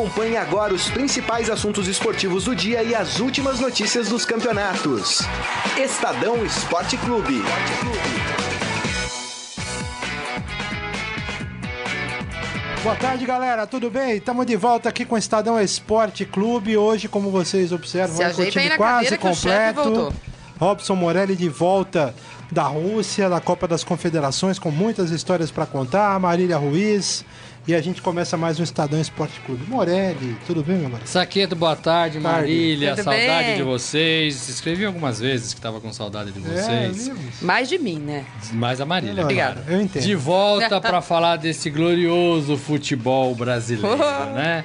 Acompanhe agora os principais assuntos esportivos do dia e as últimas notícias dos campeonatos. Estadão Esporte Clube. Boa tarde, galera. Tudo bem? Estamos de volta aqui com o Estadão Esporte Clube. Hoje, como vocês observam, Se é aí time quase completo. Robson Morelli de volta da Rússia, da Copa das Confederações, com muitas histórias para contar. Marília Ruiz. E a gente começa mais um Estadão Esporte Clube. Morelli, tudo bem, meu amor? Saqueto, boa tarde, Tarde. Marília, Tudo saudade bem? de vocês. Escrevi algumas vezes que tava com saudade de vocês. É. Mais de mim, né? Mais a Marília. Obrigada. Eu entendo. De volta para falar desse glorioso futebol brasileiro, né?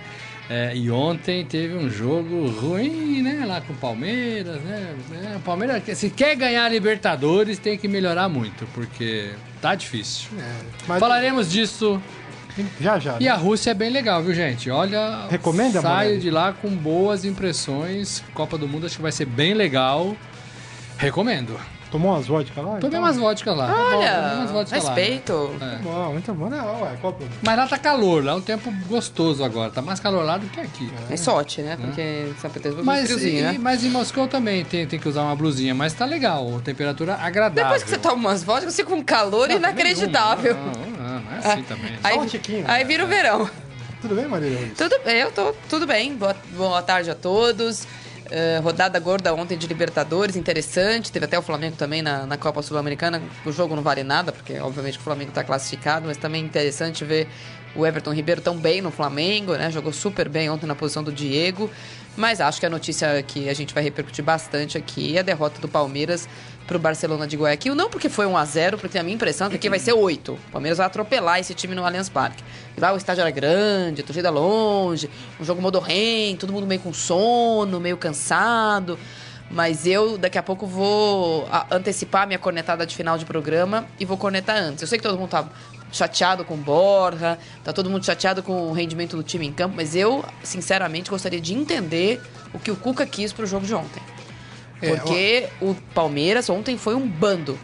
É, e ontem teve um jogo ruim, né? Lá com o Palmeiras, né? É, o Palmeiras, se quer ganhar a Libertadores, tem que melhorar muito, porque tá difícil. É, mas- Falaremos disso. Já, já. E né? a Rússia é bem legal, viu, gente? Olha, Recomenda, saio Morelli? de lá com boas impressões. Copa do Mundo acho que vai ser bem legal. Recomendo. Tomou umas vodka lá? Tomei Então? umas vodka lá. Olha, umas vodka lá. respeito. É. Bom, muito bom. Não, ué, qual? Mas lá tá calor, lá é um tempo gostoso agora. Tá mais calor lá do que aqui. É sorte, né? Porque em São Petersburgo é Mas, friozinho, e- né? mas em Moscou também tem, tem que usar uma blusinha, mas tá legal, temperatura agradável. Depois que você toma umas vodkas, você fica com calor Não, inacreditável. Não, não, não, não é assim também. né? Aí, Só um tiquinho. aí vira o verão. Tudo bem, Marília Ruiz? Tudo bem, eu tô tudo bem. Boa, boa tarde a todos. Eh, rodada gorda ontem de Libertadores, interessante. Teve até o Flamengo também na, na Copa Sul-Americana. O jogo não vale nada, porque obviamente o Flamengo está classificado, mas também interessante ver o Everton Ribeiro tão bem no Flamengo, né? Jogou super bem ontem na posição do Diego. Mas acho que a notícia que a gente vai repercutir bastante aqui é a derrota do Palmeiras pro Barcelona de Guayaquil. Não porque foi 1 a 0 porque a minha impressão é que aqui vai ser 8. O Palmeiras vai atropelar esse time no Allianz Parque. E lá o estádio era grande, a torcida longe, um jogo modorrento, todo mundo meio com sono, meio cansado. Mas eu, daqui a pouco, vou antecipar minha cornetada de final de programa e vou cornetar antes. Eu sei que todo mundo tá chateado com o Borja, tá todo mundo chateado com o rendimento do time em campo, mas eu, sinceramente, gostaria de entender o que o Cuca quis pro jogo de ontem. É, Porque o Palmeiras ontem foi um bando.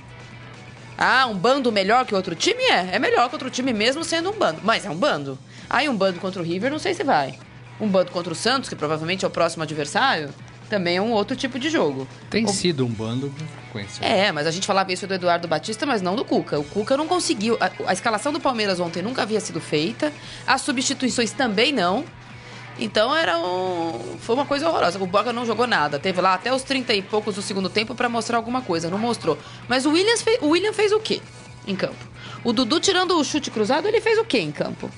Ah, um bando melhor que outro time? É, é melhor que outro time mesmo sendo um bando. Mas é um bando. Aí um bando contra o River, não sei se vai. Um bando contra o Santos, que provavelmente é o próximo adversário, também é um outro tipo de jogo. Tem O- sido um bando frequência. É, mas a gente falava isso do Eduardo Batista, mas não do Cuca. O Cuca não conseguiu. A, a escalação do Palmeiras ontem nunca havia sido feita. As substituições também não. Então era um. Foi uma coisa horrorosa. O Borga não jogou nada. Teve lá até os 30 e poucos do segundo tempo pra mostrar alguma coisa. Não mostrou. Mas o, Williams fe- o William fez o quê em campo? O Dudu, tirando o chute cruzado, ele fez o quê em campo?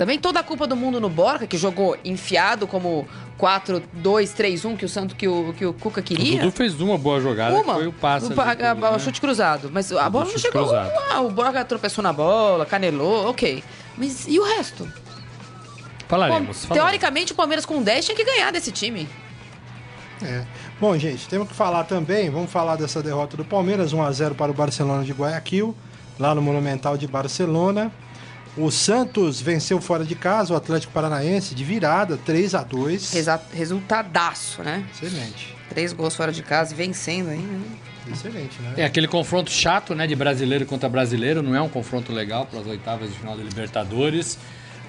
Também toda a culpa do mundo no Borja, que jogou enfiado como 4-2-3-1 que o Santo que o, que o Cuca O queria. Dudu fez uma boa jogada, Uma. que foi o passe. O, ali a- o né? chute cruzado. Mas a bola não chute chegou. cruzado. Ah, o Borga tropeçou na bola, canelou, ok. Mas e o resto? Falaremos. Pô, teoricamente, o Palmeiras com 10 tinha que ganhar desse time. É. Bom, gente, temos que falar também, vamos falar dessa derrota do Palmeiras, 1 a 0 para o Barcelona de Guayaquil, lá no Monumental de Barcelona. O Santos venceu fora de casa o Atlético Paranaense de virada, 3 a 2. Resa- Resultadaço, né? Excelente. Três gols fora de casa e vencendo ainda. né? Excelente, né? É aquele confronto chato, né, de brasileiro contra brasileiro, não é um confronto legal para as oitavas de final da Libertadores.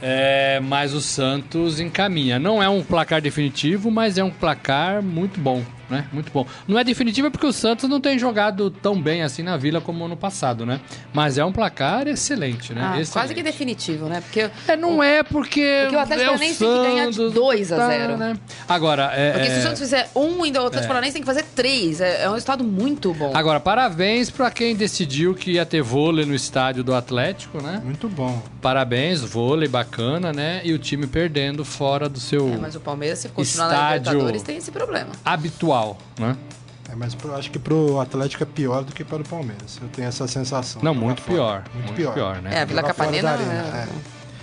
É, mas o Santos encaminha. Não é um placar definitivo, mas é um placar muito bom, né? Muito bom. Não é definitivo porque o Santos não tem jogado tão bem assim na Vila como ano passado, né? Mas é um placar excelente, né? Ah, Excelente. quase que definitivo, né? Porque, É, não é porque. Porque o Atlético é Paranaense tem que ganhar de Santos, 2 a tá, 0. né? Agora, é, porque se é- o Santos fizer um, ainda o Atlético Paranaense tem que fazer três. É, é um resultado muito bom. Agora, parabéns para quem decidiu que ia ter vôlei no estádio do Atlético, né? Muito bom. Parabéns, vôlei bacana, né? E o time perdendo fora do seu É, mas o Palmeiras, se continuar na Estádio. Libertadores, tem esse problema. habitual, né? É, mas pro- acho que pro Atlético é pior do que para o Palmeiras. Eu tenho essa sensação. Não, muito pior. Muito, pior. né? É, a Vila Capanema é,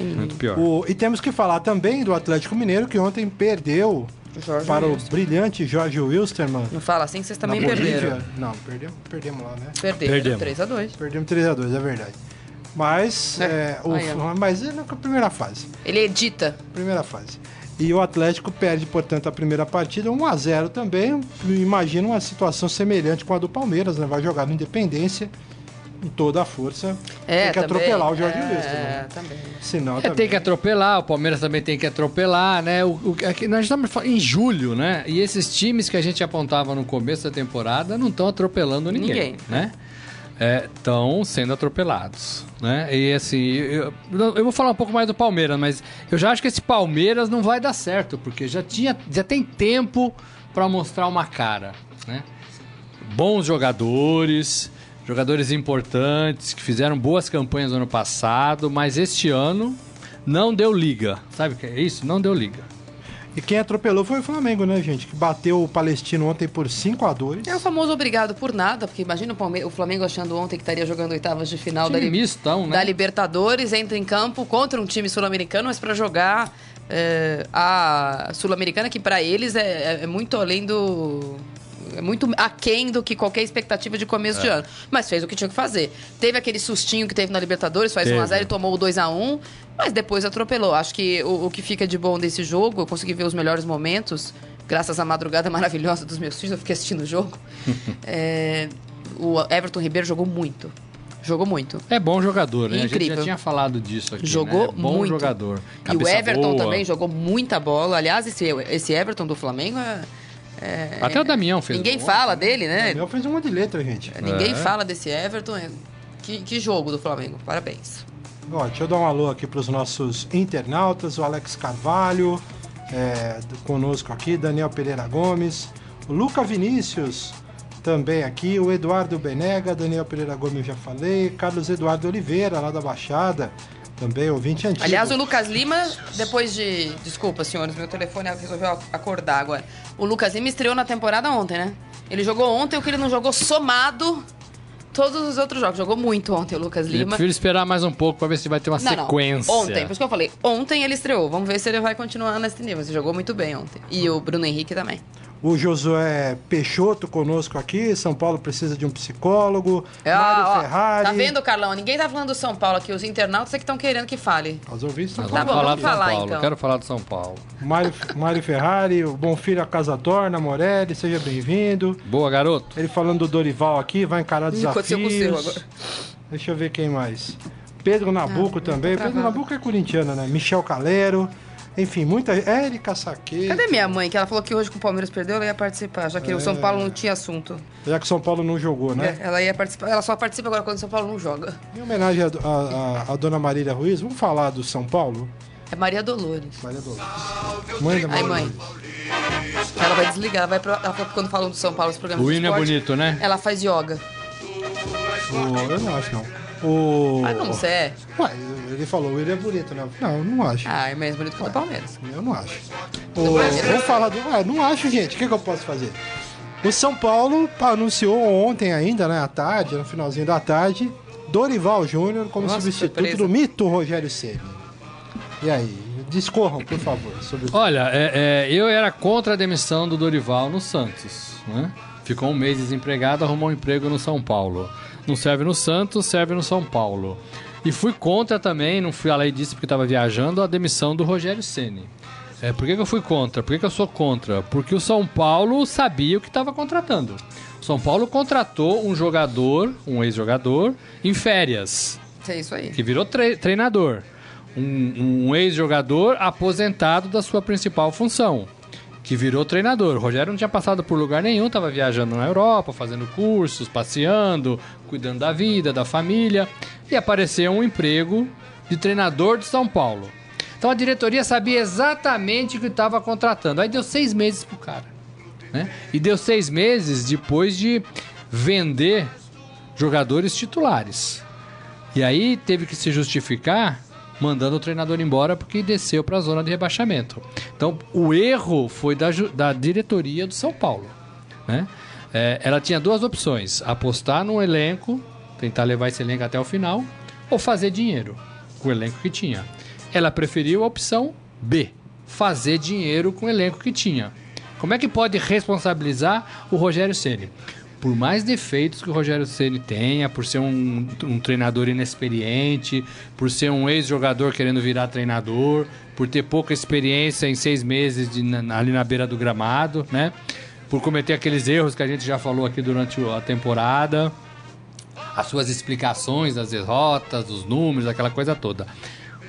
é. Muito pior. O- e temos que falar também do Atlético Mineiro, que ontem perdeu Jorge para o Wilstermann. brilhante Jorge Wilstermann. Não fala assim que vocês também perderam. Não, perdemos, perdemos lá, né? Perderam. Perdemos. 3x2. Perdemos 3x2, é verdade. Mas, É. é, o, mas é na primeira fase. Ele edita. Primeira fase. E o Atlético perde, portanto, a primeira partida, 1x0 também. Imagina uma situação semelhante com a do Palmeiras, né? Vai jogar no Independência com toda a força, É, tem que também. atropelar o Jorge é. É, né? também. Senão É, também. tem que atropelar, o Palmeiras também tem que atropelar, né? O, o, é que nós estamos falando em julho, né? E esses times que a gente apontava no começo da temporada não estão atropelando ninguém, Ninguém. né? Estão sendo atropelados, né? E assim, eu, eu vou falar um pouco mais do Palmeiras, mas eu já acho que esse Palmeiras não vai dar certo, porque já, tinha, já tem tempo para mostrar uma cara, né? Bons jogadores, jogadores importantes, que fizeram boas campanhas no ano passado, mas este ano não deu liga. Sabe o que é isso? Não deu liga. E quem atropelou foi o Flamengo, né, gente? Que bateu o Palestino ontem por 5 a 2 É o famoso obrigado por nada, porque imagina o, Palme- o Flamengo achando ontem que estaria jogando oitavas de final da, Li- mistão, né? da Libertadores, entra em campo contra um time sul-americano, mas para jogar é, a Sul-Americana, que para eles é, é- é muito além do. É muito aquém do que qualquer expectativa de começo É. de ano. Mas fez o que tinha que fazer. Teve aquele sustinho que teve na Libertadores, faz Teve. 1x0 e tomou o 2x1, mas depois atropelou. Acho que o, o que fica de bom desse jogo, eu consegui ver os melhores momentos, graças à madrugada maravilhosa dos meus filhos, eu fiquei assistindo o jogo. É, o Everton Ribeiro jogou muito. Jogou muito. É bom jogador, né? A gente Incrível. já tinha falado disso aqui. Jogou né? Bom muito. jogador. e o Cabeça Everton boa. também jogou muita bola. Aliás, esse, esse Everton do Flamengo é. É- Até o Damião fez Ninguém gol. fala dele, O né? Daniel fez um monte de letra, gente. Ninguém É. fala desse Everton. É- Que, que jogo do Flamengo. Parabéns. Ó, deixa eu dar um alô aqui para os nossos internautas, o Alex Carvalho, é, conosco aqui, Daniel Pereira Gomes, o Luca Vinícius também aqui, o Eduardo Benega, Daniel Pereira Gomes já falei, Carlos Eduardo Oliveira, lá da Baixada, também ouvinte antigo. Aliás, o Lucas Lima, depois de. Desculpa, senhores, meu telefone resolveu acordar agora. O Lucas Lima estreou na temporada ontem, né? Ele jogou ontem o que ele não jogou somado todos os outros jogos. Jogou muito ontem o Lucas Eu Lima. prefiro esperar mais um pouco pra ver se vai ter uma Não, não. sequência. Ontem, por isso que eu falei, ontem ele estreou. Vamos ver se ele vai continuar nesse nível. Ele jogou muito bem ontem. E o Bruno Henrique também. O Josué Peixoto conosco aqui, São Paulo precisa de um psicólogo, Mário Ah, ó, Ferrari. Tá vendo, Carlão? Ninguém tá falando do São Paulo aqui. Os internautas é que estão querendo que fale. Os ouvintes estão Nós Tá vamos bom, falar vamos São falar, Paulo. então. Quero falar do São Paulo. Mário, Mário Ferrari, o Bom Filho a Casa Torna, Morelli, seja bem-vindo. Boa, garoto. Ele falando do Dorival aqui, vai encarar desafios. agora. Deixa eu ver quem mais. Pedro Nabuco Ah, também. tá Pedro. Nabuco é corintiano, né? Michel Calero. Enfim, muita. Érica Saque. Cadê minha mãe? Que ela falou que hoje com o Palmeiras perdeu, ela ia participar, já que o São É. Paulo não tinha assunto. Já que o São Paulo não jogou, né? É, ela ia participar. Ela só participa agora quando o São Paulo não joga. Em homenagem à a, a, dona Marília Ruiz, vamos falar do São Paulo? É Maria Dolores. Maria Dolores. Mãe da Ai, Maria mãe. Ela vai desligar, ela vai pro, ela quando falam do São Paulo, esse programa O hino é bonito, né? Ela faz yoga. O- eu não acho, não. O... Ah, não sei. é. Ué, ele falou, ele é bonito, né? Não, não acho. Ah, é mais bonito que o do Palmeiras. Eu não acho. O, vamos falar do. Ué, não acho, gente. O que, que eu posso fazer? O São Paulo anunciou ontem ainda, né, à tarde, no finalzinho da tarde, Dorival Júnior como Nossa, substituto surpresa. do mito Rogério Ceni. E aí, discorram, por favor, sobre Olha, é- é, eu era contra a demissão do Dorival no Santos. Né? Ficou um mês desempregado, arrumou um emprego no São Paulo. Não serve no Santos, serve no São Paulo. E fui contra também, não fui além disso porque estava viajando, a demissão do Rogério Ceni. É, por que, que eu fui contra? Por que, que eu sou contra? Porque o São Paulo sabia o que estava contratando. O São Paulo contratou um jogador, um ex-jogador, em férias É isso aí. que virou tre- treinador. Um, um ex-jogador aposentado da sua principal função, que virou treinador. O Rogério não tinha passado por lugar nenhum, estava viajando na Europa, fazendo cursos, passeando, cuidando da vida, da família, e apareceu um emprego de treinador de São Paulo. Então a diretoria sabia exatamente o que estava contratando. Aí deu seis meses pro cara. Né? E deu seis meses depois de vender jogadores titulares. E aí teve que se justificar mandando o treinador embora porque desceu para a zona de rebaixamento. Então o erro foi da, da diretoria do São Paulo. Né? É, ela tinha duas opções: apostar no elenco, tentar levar esse elenco até o final, ou fazer dinheiro com o elenco que tinha. Ela preferiu a opção B: fazer dinheiro com o elenco que tinha. Como é que pode responsabilizar o Rogério Ceni? Por mais defeitos que o Rogério Ceni tenha, por ser um, um treinador inexperiente, por ser um ex-jogador querendo virar treinador, por ter pouca experiência em seis meses de- na- ali na beira do gramado, né? Por cometer aqueles erros que a gente já falou aqui durante a temporada. as suas explicações das derrotas, dos números, aquela coisa toda.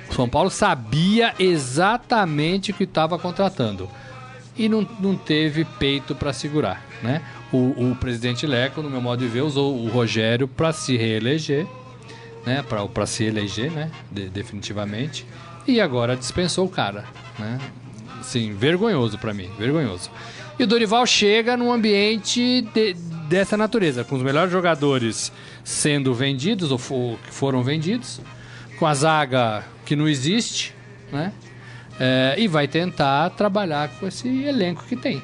O São Paulo sabia exatamente o que estava contratando e não, não teve peito para segurar, né? O, o, presidente Leco, no meu modo de ver, usou o Rogério para se reeleger, né? Para se eleger, né? De, definitivamente. E agora dispensou o cara, né? Sim, vergonhoso para mim, vergonhoso. E o Dorival chega num ambiente de, dessa natureza, com os melhores jogadores sendo vendidos ou for, que foram vendidos, com a zaga que não existe, né? É, e vai tentar trabalhar com esse elenco que tem.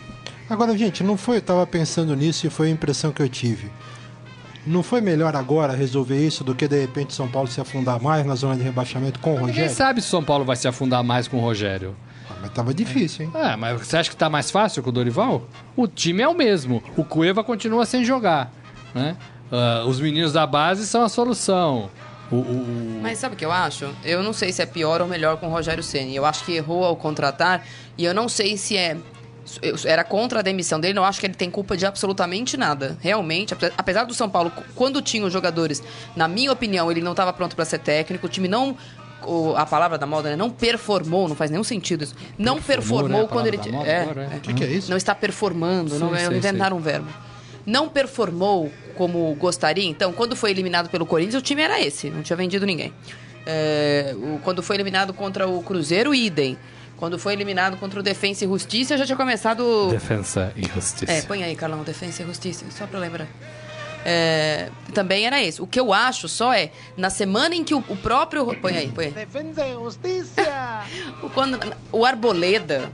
Agora, gente, não foi, eu tava pensando nisso e foi a impressão que eu tive. Não foi melhor agora resolver isso do que de repente São Paulo se afundar mais na zona de rebaixamento com o Rogério? Ninguém sabe se São Paulo vai se afundar mais com o Rogério. Ah, mas tava difícil, hein? É, mas você acha que tá mais fácil com o Dorival? O time é o mesmo. O Cueva continua sem jogar, né? Uh, os meninos da base são a solução. O, o, Mas sabe o que eu acho? Eu não sei se é pior ou melhor com o Rogério Ceni. Eu acho que errou ao contratar e eu não sei se é era contra a demissão dele, não acho que ele tem culpa de absolutamente nada. Realmente, apesar do São Paulo, quando tinha os jogadores, na minha opinião, ele não estava pronto para ser técnico, o time não a palavra da moda, né? Não performou, não faz nenhum sentido isso. Não performou né? quando ele. é, o é. que, que, é isso? Não está performando, sim, não é inventaram um verbo não performou como gostaria. Então, quando foi eliminado pelo Corinthians, o time era esse, não tinha vendido ninguém. É, o, quando foi eliminado contra o Cruzeiro, idem. Quando foi eliminado contra o Defensa e Justiça, já tinha começado. Defensa e Justiça. É, põe aí, Carlão, Defensa e Justiça, só pra lembrar. É, também era esse. O que eu acho só é, na semana em que o, o próprio. Põe aí, põe aí. Defensa e Justiça! Quando, o Arboleda,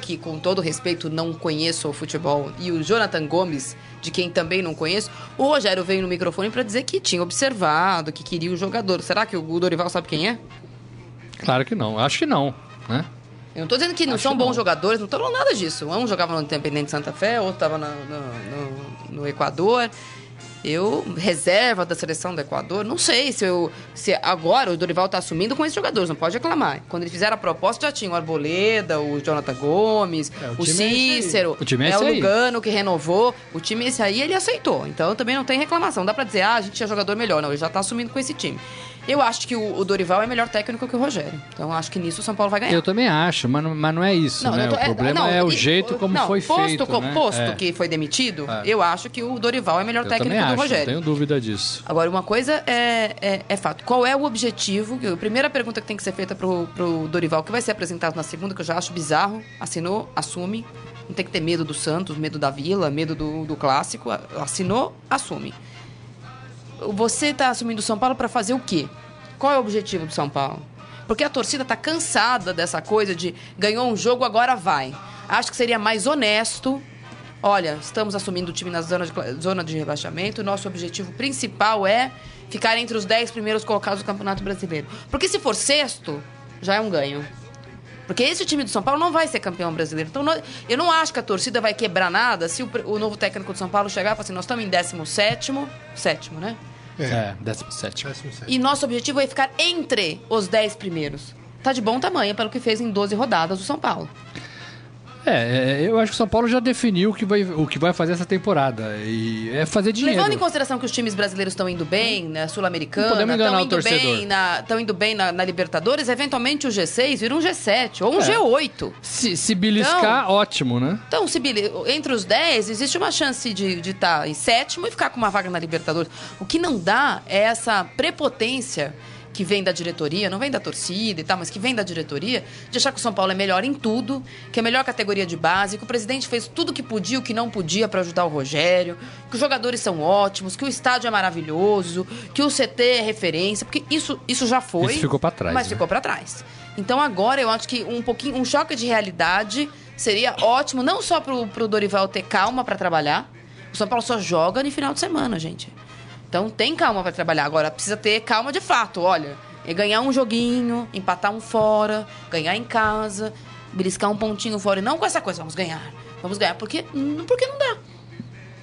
que com todo respeito não conheço o futebol, e o Jonathan Gomes, de quem também não conheço, o Rogério veio no microfone para dizer que tinha observado, que queria o jogador. Será que o Dorival sabe quem é? Claro que não. Acho que não, né? Eu não tô dizendo que não Acho são bons não. jogadores, não tô falando nada disso. Um jogava no Independente Santa Fé, outro tava no, no, no Equador. Eu, reserva da seleção do Equador, não sei se eu. Se agora o Dorival está assumindo com esses jogadores, não pode reclamar. Quando eles fizeram a proposta, já tinha o Arboleda, o Jonathan Gomes, é, o, o é Cícero, o, time é, é o Lugano que renovou. O time esse aí ele aceitou. Então também não tem reclamação. Dá para dizer, ah, a gente tinha jogador melhor. Não, ele já está assumindo com esse time. Eu acho que o, o, Dorival é melhor técnico que o Rogério. Então acho que nisso o São Paulo vai ganhar. Eu também acho, mas não, mas não é isso, não, né? Tô, o problema não, é o jeito como não, foi posto, feito. Com, né? Posto é. que foi demitido, é. eu acho que o Dorival é melhor eu técnico acho, do Rogério. Não tenho dúvida disso. Agora, uma coisa é, é, é, fato. Qual é o objetivo? A primeira pergunta que tem que ser feita pro, pro Dorival, que vai ser apresentado na segunda, que eu já acho bizarro. Assinou, assume. Não tem que ter medo do Santos, medo da Vila, medo do, do clássico. Assinou, assume. Você está assumindo o São Paulo para fazer o quê? Qual é o objetivo do São Paulo? Porque a torcida está cansada dessa coisa de ganhou um jogo, agora vai. Acho que seria mais honesto. Olha, estamos assumindo o time na zona de, zona de rebaixamento. Nosso objetivo principal é ficar entre os 10 primeiros colocados do Campeonato Brasileiro. Porque se for sexto, já é um ganho. Porque esse time do São Paulo não vai ser campeão brasileiro. Então, eu não acho que a torcida vai quebrar nada se o, o novo técnico do São Paulo chegar e falar assim: nós estamos em 17, sétimo, né? É, 17. E nosso objetivo é ficar entre os 10 primeiros. Tá de bom tamanho pelo que fez em 12 rodadas o São Paulo. É, é, eu acho que o São Paulo já definiu o que vai, o que vai fazer essa temporada. E é fazer dinheiro. Levando em consideração que os times brasileiros estão indo bem na Sul-Americana, estão indo, bem na, indo bem na, na, Libertadores, eventualmente o G6 vira um G7 ou um é. G8. Se, se beliscar, então, ótimo, né? Então, se entre os 10, existe uma chance de estar tá em sétimo e ficar com uma vaga na Libertadores. O que não dá é essa prepotência que vem da diretoria, não vem da torcida e tal, mas que vem da diretoria, de achar que o São Paulo é melhor em tudo, que é a melhor categoria de base, que o presidente fez tudo que podia, o que não podia para ajudar o Rogério, que os jogadores são ótimos, que o estádio é maravilhoso, que o CT é referência, porque isso, isso já foi. Isso ficou para trás. Mas né? ficou para trás. Então agora eu acho que um pouquinho, um choque de realidade seria ótimo, não só pro, pro Dorival ter calma para trabalhar. O São Paulo só joga no final de semana, gente. Então tem calma para trabalhar. Agora precisa ter calma de fato. Olha, é ganhar um joguinho, empatar um fora, ganhar em casa, beliscar um pontinho fora. E não com essa coisa, vamos ganhar. Vamos ganhar. Porque, porque não dá.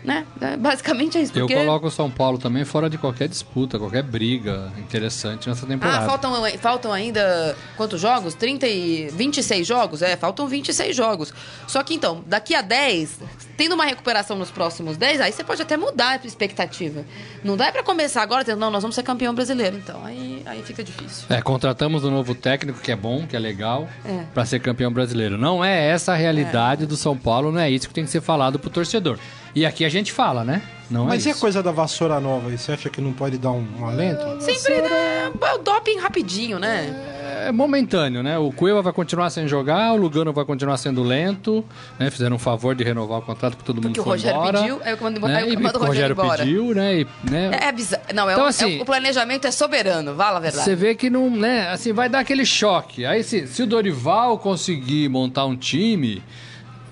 Né? É, Basicamente é isso. Eu Porque... coloco o São Paulo também fora de qualquer disputa, qualquer briga interessante nessa temporada. Ah, faltam, faltam ainda quantos jogos? 30 e 26 jogos? É, faltam 26 jogos. Só que então, daqui a 10, tendo uma recuperação nos próximos 10, aí você pode até mudar a expectativa. Não dá pra começar agora dizendo, não, nós vamos ser campeão brasileiro. Então, aí, aí fica difícil. É, contratamos um novo técnico que é bom, que é legal, É. pra ser campeão brasileiro. Não é essa a realidade do São Paulo, não é isso que tem que ser falado pro torcedor. E aqui a gente fala, né? Não Mas é e a coisa da vassoura nova aí? Você acha que não pode dar um, um alento? Sempre, né? É o doping rapidinho, né? É momentâneo, né? O Cueva vai continuar sem jogar, o Lugano vai continuar sendo lento, né? Fizeram um favor de renovar o contrato porque todo mundo Porque o foi Rogério embora, pediu, aí eu mando- né? aí eu mando o o Rogério Rogério embora. pediu, né? E, né? É, bizarro. Não, é, Então, o, assim- é o- o planejamento é soberano, fala a verdade. Você vê que não, né? Assim, vai dar aquele choque. Aí, se, se o Dorival conseguir montar um time,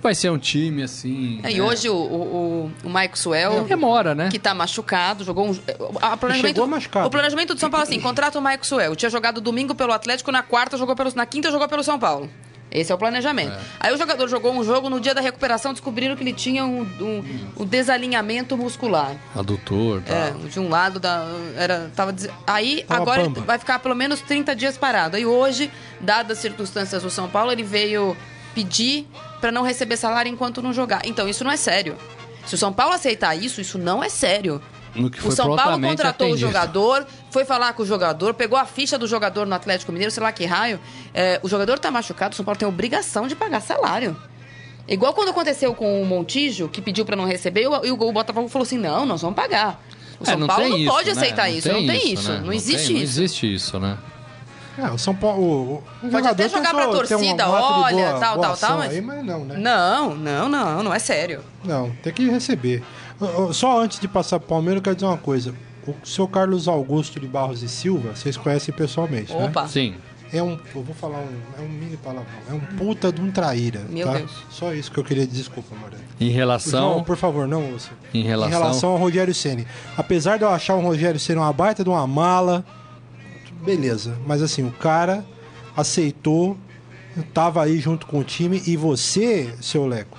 vai ser um time assim. É, e né? hoje o, o, o, o Mike Suel, demora, né? que tá machucado, jogou um. A planejamento, chegou machucado. O planejamento do São Paulo é assim: contrata o Mike Suel. Tinha jogado domingo pelo Atlético, na quarta jogou pelo. Na quinta jogou pelo São Paulo. Esse é o planejamento. Aí o jogador jogou um jogo, no dia da recuperação descobriram que ele tinha um, um, um desalinhamento muscular. Adutor, tá. É, de um lado da. Era, tava, aí Tava agora vai ficar pelo menos 30 dias parado. E hoje, dadas as circunstâncias do São Paulo, ele veio pedir para não receber salário enquanto não jogar. Então, isso não é sério. Se o São Paulo aceitar isso, isso não é sério. O São Paulo contratou atendido. o jogador, foi falar com o jogador, pegou a ficha do jogador no Atlético Mineiro, sei lá que raio. É, o jogador tá machucado, o São Paulo tem obrigação de pagar salário. Igual quando aconteceu com o Montijo, que pediu pra não receber, e o, o Botafogo falou assim: não, nós vamos pagar. O É, São Paulo tem não isso, pode né? aceitar isso, não tem isso, né? não, existe tem- Não isso. existe isso, né? É, o São Paulo. O, o Pode até jogar pra tentou ter um torcida, olha, boa- tal, boa tal, tal, mas- Aí, mas não, né? Não, não, não, não é sério. Não, tem que receber. Só antes de passar pro Palmeiras, eu quero dizer uma coisa. O seu Carlos Augusto de Barros e Silva, vocês conhecem pessoalmente, né? Opa. Sim. É um, eu vou falar um, é um mini palavrão, é um puta de um traíra, Meu tá? Deus. Só isso que eu queria dizer, desculpa, Moreno. Em João, relação. por favor, não ouça. Em relação- Em relação ao Rogério Ceni. Apesar de eu achar o Rogério Ceni uma baita de uma mala, beleza. Mas assim, o cara aceitou, tava aí junto com o time e você, seu Leco,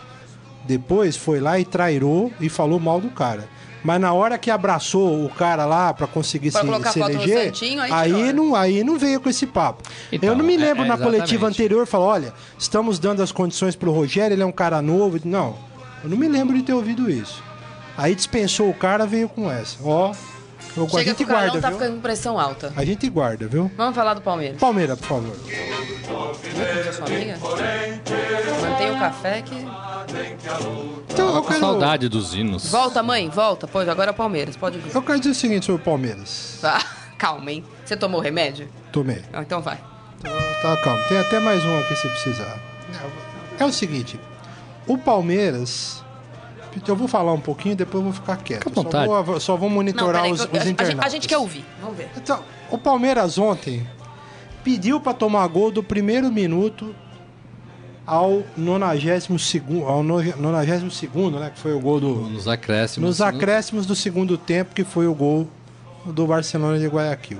depois foi lá e trairou e falou mal do cara. Mas na hora que abraçou o cara lá pra conseguir Pra se, se eleger, Santinho, aí aí, né? não, aí não veio com esse papo. Então, eu não me é- lembro é na exatamente. coletiva anterior falou, olha, estamos dando as condições pro Rogério, ele é um cara novo. Não, eu não me lembro de ter ouvido isso. Aí dispensou o cara, veio com essa. Ó, eu, a Chega gente que o guarda, tá viu? ficando com pressão alta. A gente guarda, viu? Vamos falar do Palmeiras. Palmeiras, por favor. Sua amiga? Mantém o café que. Então, eu quero, saudade dos hinos. Volta, mãe, volta. Pois, agora é o Palmeiras, pode vir. eu quero dizer o seguinte sobre o Palmeiras. Ah, calma, hein? Você tomou remédio? Tomei. Ah, Então vai. Tá, calma. Tem até mais um aqui se precisar. É o seguinte. O Palmeiras... Eu vou falar um pouquinho, depois eu vou ficar quieto. Fica à vontade. Só vou, só vou Não, monitorar peraí, os, os a, internautas. a gente quer ouvir. Vamos ver. Então, o Palmeiras ontem pediu para tomar gol do primeiro minuto ao 92 ao 92 né, que foi o gol do Nos acréscimos. nos acréscimos do segundo tempo, que foi o gol do Barcelona de Guayaquil.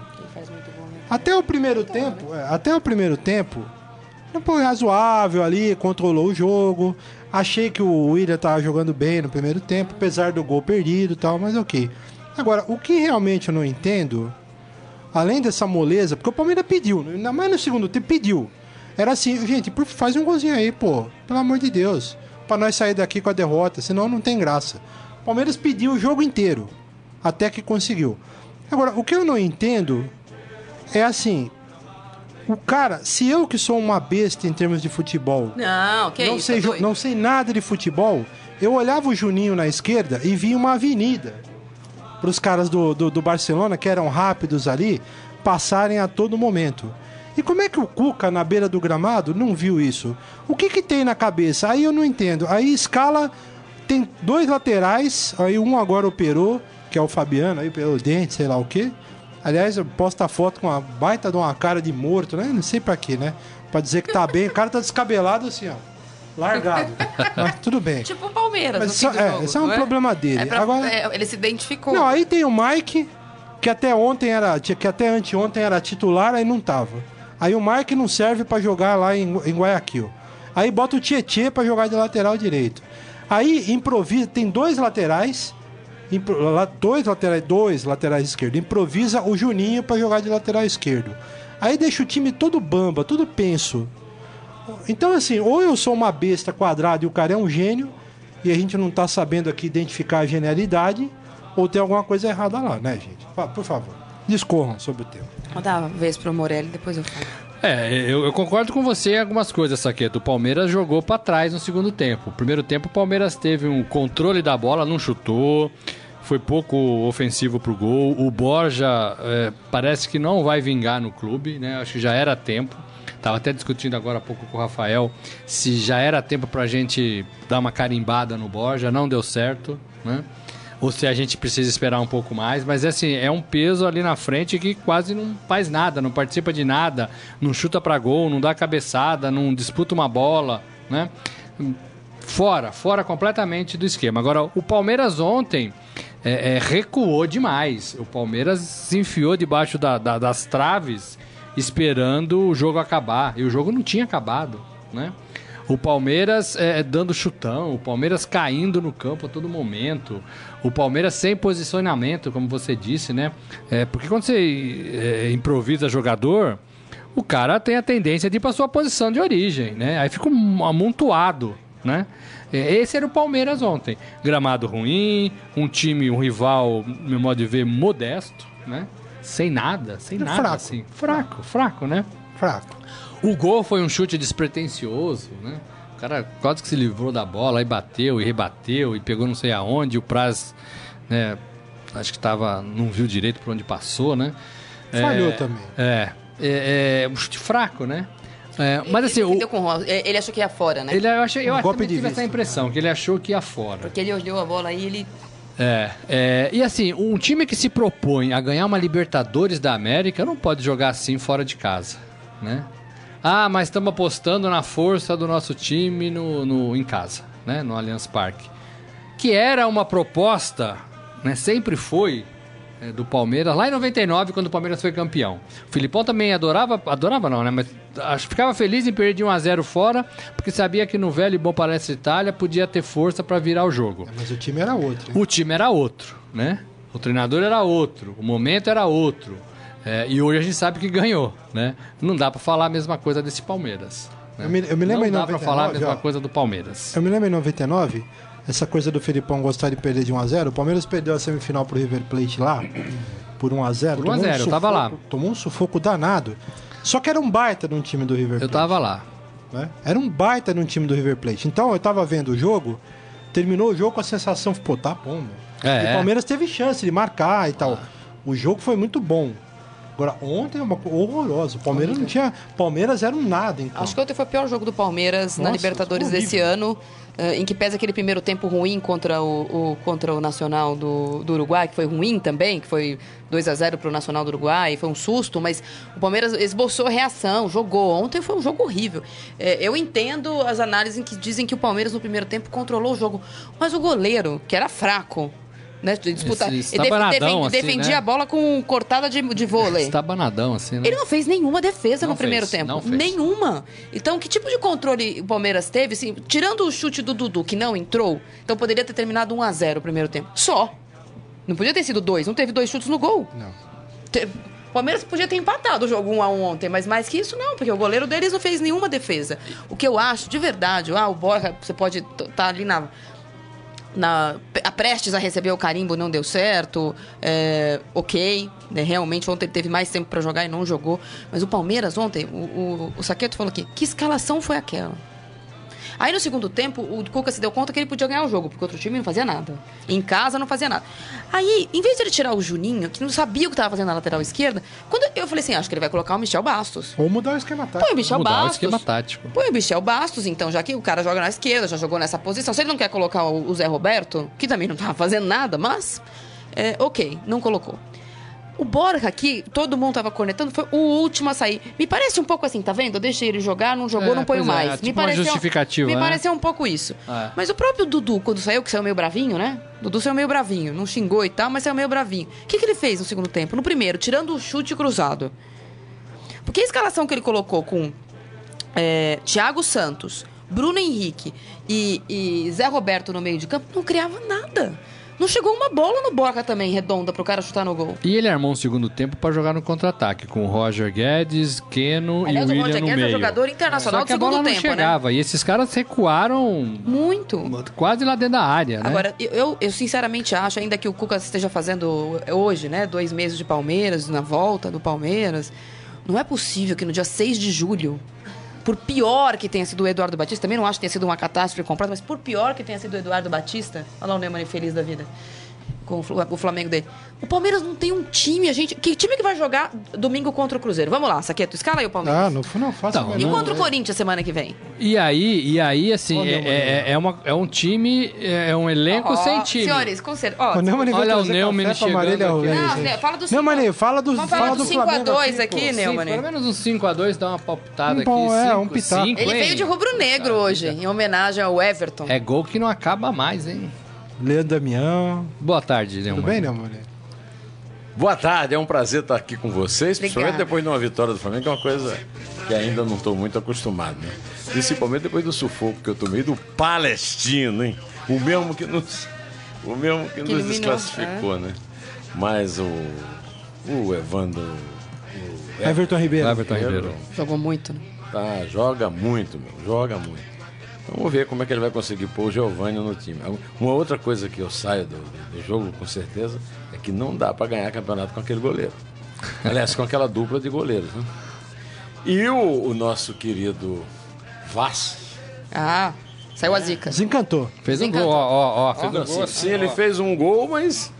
Até o primeiro tempo, é, até o primeiro tempo, foi razoável ali, controlou o jogo. Achei que o William tava jogando bem no primeiro tempo, apesar do gol perdido e tal, mas ok. Agora, o que realmente eu não entendo, além dessa moleza, porque o Palmeiras pediu, ainda mais no segundo tempo, pediu. Era assim, gente, faz um golzinho aí, pô, pelo amor de Deus, pra nós sair daqui com a derrota, senão não tem graça. O Palmeiras pediu o jogo inteiro, até que conseguiu. Agora, o que eu não entendo é assim, o cara, se eu que sou uma besta em termos de futebol, Não, que não isso? sei, tá não sei nada de futebol, eu olhava o Juninho na esquerda e via uma avenida para os caras do, do, do Barcelona, que eram rápidos ali, passarem a todo momento. E como é que o Cuca, na beira do gramado, não viu isso? O que que tem na cabeça? Aí eu não entendo. Aí escala, tem dois laterais, aí um agora operou, que é o Fabiano, aí pelo dente, sei lá o quê. Aliás, eu posto a foto com uma baita de uma cara de morto, né? Não sei pra quê, né? Pra dizer que tá bem. O cara tá descabelado assim, ó. Largado. Mas tudo bem. Tipo o Palmeiras. Mas no isso- fim do é, jogo, esse é um não problema dele. É pra- Agora- é, ele se identificou. Não, aí tem o Mike, que até ontem era. que até anteontem era titular, aí não tava. Aí o Mike não serve pra jogar lá em, em Guayaquil. Aí bota o Tietê pra jogar de lateral direito. Aí improvisa, tem dois laterais, dois laterais, dois laterais esquerdos. Improvisa o Juninho pra jogar de lateral esquerdo. Aí deixa o time todo bamba, tudo penso. Então, assim, ou eu sou uma besta quadrada e o cara é um gênio, e a gente não tá sabendo aqui identificar a genialidade, ou tem alguma coisa errada lá, né, gente? Por favor, discorram sobre o tema. Vou dar uma vez pro Morelli, depois eu falo. É, eu, eu concordo com você em algumas coisas, Saqueto. O Palmeiras jogou pra trás no segundo tempo. No primeiro tempo, o Palmeiras teve um controle da bola, não chutou, foi pouco ofensivo pro gol. O Borja é, parece que não vai vingar no clube, né? Acho que já era tempo. Tava até discutindo agora há pouco com o Rafael se já era tempo pra gente dar uma carimbada no Borja, não deu certo, né? ou se a gente precisa esperar um pouco mais, mas assim, é um peso ali na frente que quase não faz nada, não participa de nada, não chuta pra gol, não dá cabeçada, não disputa uma bola, né? Fora, fora completamente do esquema. Agora, o Palmeiras ontem é, é, recuou demais. O Palmeiras se enfiou debaixo da- da- das traves esperando o jogo acabar. E o jogo não tinha acabado, né? O Palmeiras é, dando chutão, o Palmeiras caindo no campo a todo momento, o Palmeiras sem posicionamento, como você disse, né? É, porque quando você é, improvisa jogador, o cara tem a tendência de ir para sua posição de origem, né? Aí fica um amontoado, né? É, Esse era o Palmeiras ontem. Gramado ruim, um time, um rival, no meu modo de ver, modesto, né? Sem nada, sem nada, Fraco. assim. Fraco, fraco, né? Fraco. O gol foi um chute despretensioso, né? O cara quase que se livrou da bola, aí bateu e rebateu e pegou não sei aonde. O Praz, né? Acho que tava, não viu direito por onde passou, né? Falhou É, também. É, é, é um chute fraco, né? É, mas assim, ele, o, com é, ele achou que ia fora, né? ele, eu achei, eu Um golpe que tive vista. essa impressão, que ele achou que ia fora. Porque ele olhou a bola aí ele. É, é, e assim, um time que se propõe a ganhar uma Libertadores da América não pode jogar assim fora de casa, né? Ah, mas estamos apostando na força do nosso time no, no- em casa, né? No Allianz Parque. Que era uma proposta, né? Sempre foi do Palmeiras, lá em 99, quando o Palmeiras foi campeão. O Filipão também adorava, adorava não, né? Mas ficava feliz em perder 1 a 0 fora, porque sabia que no velho e bom Palestra Itália podia ter força para virar o jogo. Mas o time era outro. hein? O time era outro, né? O treinador era outro, o momento era outro. É, e hoje a gente sabe que ganhou, né? Não dá pra falar a mesma coisa desse Palmeiras. né? Eu me- eu me lembro Não em dá pra 99, falar a mesma ó. coisa do Palmeiras. Eu me lembro em 99, essa coisa do Felipão gostar de perder de 1x0. O Palmeiras perdeu a semifinal pro River Plate lá, por 1x0. Por 1 a 0, eu tava lá. Tomou um sufoco danado. Só que era um baita de um time do River Eu Plate. tava lá. né? Era um baita de um time do River Plate. Então eu tava vendo o jogo, terminou o jogo com a sensação, pô, tá bom, meu. É, E é. o Palmeiras teve chance de marcar e tal. O jogo foi muito bom. Agora, ontem é uma coisa horrorosa. O Palmeiras não tinha. Palmeiras era um nada, então. Acho que ontem foi o pior jogo do Palmeiras na Nossa, Libertadores horrível. desse ano, eh, em que pesa aquele primeiro tempo ruim contra o, o- contra o Nacional do, do Uruguai, que foi ruim também, que foi 2 a 0 pro Nacional do Uruguai, foi um susto, mas o Palmeiras esboçou a reação, jogou. Ontem foi um jogo horrível. Eh, eu entendo as análises que dizem que o Palmeiras no primeiro tempo controlou o jogo, mas o goleiro, que era fraco, né, de disputar, Esse ele def- estabanadão, defen- assim, defendia né? a bola com cortada de, de vôlei. Estabanadão, assim, né? Ele não fez nenhuma defesa Não no primeiro fez, tempo. não fez. Nenhuma. Então, que tipo de controle o Palmeiras teve? Assim, tirando o chute do Dudu, que não entrou, então poderia ter terminado 1 a 0 o primeiro tempo. Só. Não podia ter sido dois. Não teve dois chutes no gol. Não. Te- O Palmeiras podia ter empatado o jogo 1 a 1 ontem, mas mais que isso não, porque o goleiro deles não fez nenhuma defesa. O que eu acho, de verdade, ah, o Borja, você pode estar ali na na a prestes a receber o carimbo não deu certo, é, ok, né, realmente ontem teve mais tempo para jogar e não jogou, mas o Palmeiras ontem, o, o, o Saqueto falou aqui, que escalação foi aquela? Aí no segundo tempo, o Cuca se deu conta que ele podia ganhar o jogo, porque o outro time não fazia nada. Em casa não fazia nada. Aí, em vez de ele tirar o Juninho, que não sabia o que estava fazendo na lateral esquerda, quando eu falei assim, acho que ele vai colocar o Michel Bastos. Ou mudar o esquema tático. Põe o Michel Mudar o Bastos. esquema tático. Põe o Michel Bastos, então, já que o cara joga na esquerda, já jogou nessa posição. Se ele não quer colocar o, o Zé Roberto, que também não tava fazendo nada, mas. é, ok, não colocou. O Borja aqui, todo mundo tava cornetando, foi o último a sair. Me parece um pouco assim, tá vendo? Eu deixei ele jogar, não jogou, É, não ponho é, mais. tipo me pareceu, justificativa, Me né? pareceu um pouco isso. É. Mas o próprio Dudu, quando saiu, que saiu meio bravinho, né? Dudu saiu meio bravinho, não xingou e tal, mas saiu meio bravinho. O que, que ele fez no segundo tempo? No primeiro, tirando o chute cruzado. Porque a escalação que ele colocou com é, Thiago Santos, Bruno Henrique e, e Zé Roberto no meio de campo, não criava nada. Não chegou uma bola no Boca também, redonda, pro cara chutar no gol. E ele armou um segundo tempo pra jogar no contra-ataque, com o Roger Guedes, Keno Aliás, e o o Roger William no Guedes é meio. jogador internacional Só que a bola segundo não tempo, né? chegava. E esses caras recuaram Muito. quase lá dentro da área, né? Agora, eu- eu, eu sinceramente acho, ainda que o Cuca esteja fazendo hoje, né, dois meses de Palmeiras, na volta do Palmeiras, não é possível que no dia 6 de julho, por pior que tenha sido o Eduardo Batista, também não acho que tenha sido uma catástrofe completa, mas por pior que tenha sido o Eduardo Batista, olha lá o Neumann feliz da vida, com o Flamengo dele. O Palmeiras não tem um time, a gente. Que time que vai jogar domingo contra o Cruzeiro? Vamos lá, Saqueto, escala aí o Palmeiras. Ah, não, não faço Então, E contra o ideia. Corinthians semana que vem? E aí, e aí assim, é, mano. é, é uma, é um time, é um elenco Ó, sem time. Senhores, com certeza. Ó, O Neumann veio Olha o Neumann Marília chegando aqui. Não, gente. né, fala do Neumann, fala do, Vamos falar fala do do 5 a Flamengo 2 pô. aqui, Sim, Neumann. pelo menos uns 5x2 dá uma palpitada Um aqui. bom, é, cinco, um pitaco. cinco, Ele hein? veio de rubro-negro hoje, em homenagem ao Everton. É gol que não acaba mais, hein? Leandro Damião. Boa tarde, Tudo Neumann. bem, Neumann? Boa tarde, é um prazer estar aqui com vocês, principalmente Obrigada. depois de uma vitória do Flamengo, que é uma coisa que ainda não estou muito acostumado, né? Principalmente depois do sufoco que eu tomei do Palestino, hein? O mesmo que nos, o mesmo que, Que nos desclassificou, né? Mas o, o Evandro o Everton Ribeiro. Everton Ribeiro. Jogou muito, né? Tá, joga muito, meu, joga muito. Vamos ver como é que ele vai conseguir pôr o Giovanni no time. Uma outra coisa que eu saio do, do jogo, com certeza, é que não dá para ganhar campeonato com aquele goleiro. Aliás, com aquela dupla de goleiros. Né? E o, o nosso querido Vaz. Ah, saiu a zica. Desencantou. Fez um Desencantou. gol, ó, ó, ó, fez um Sim, gol. sim, ele fez um gol, mas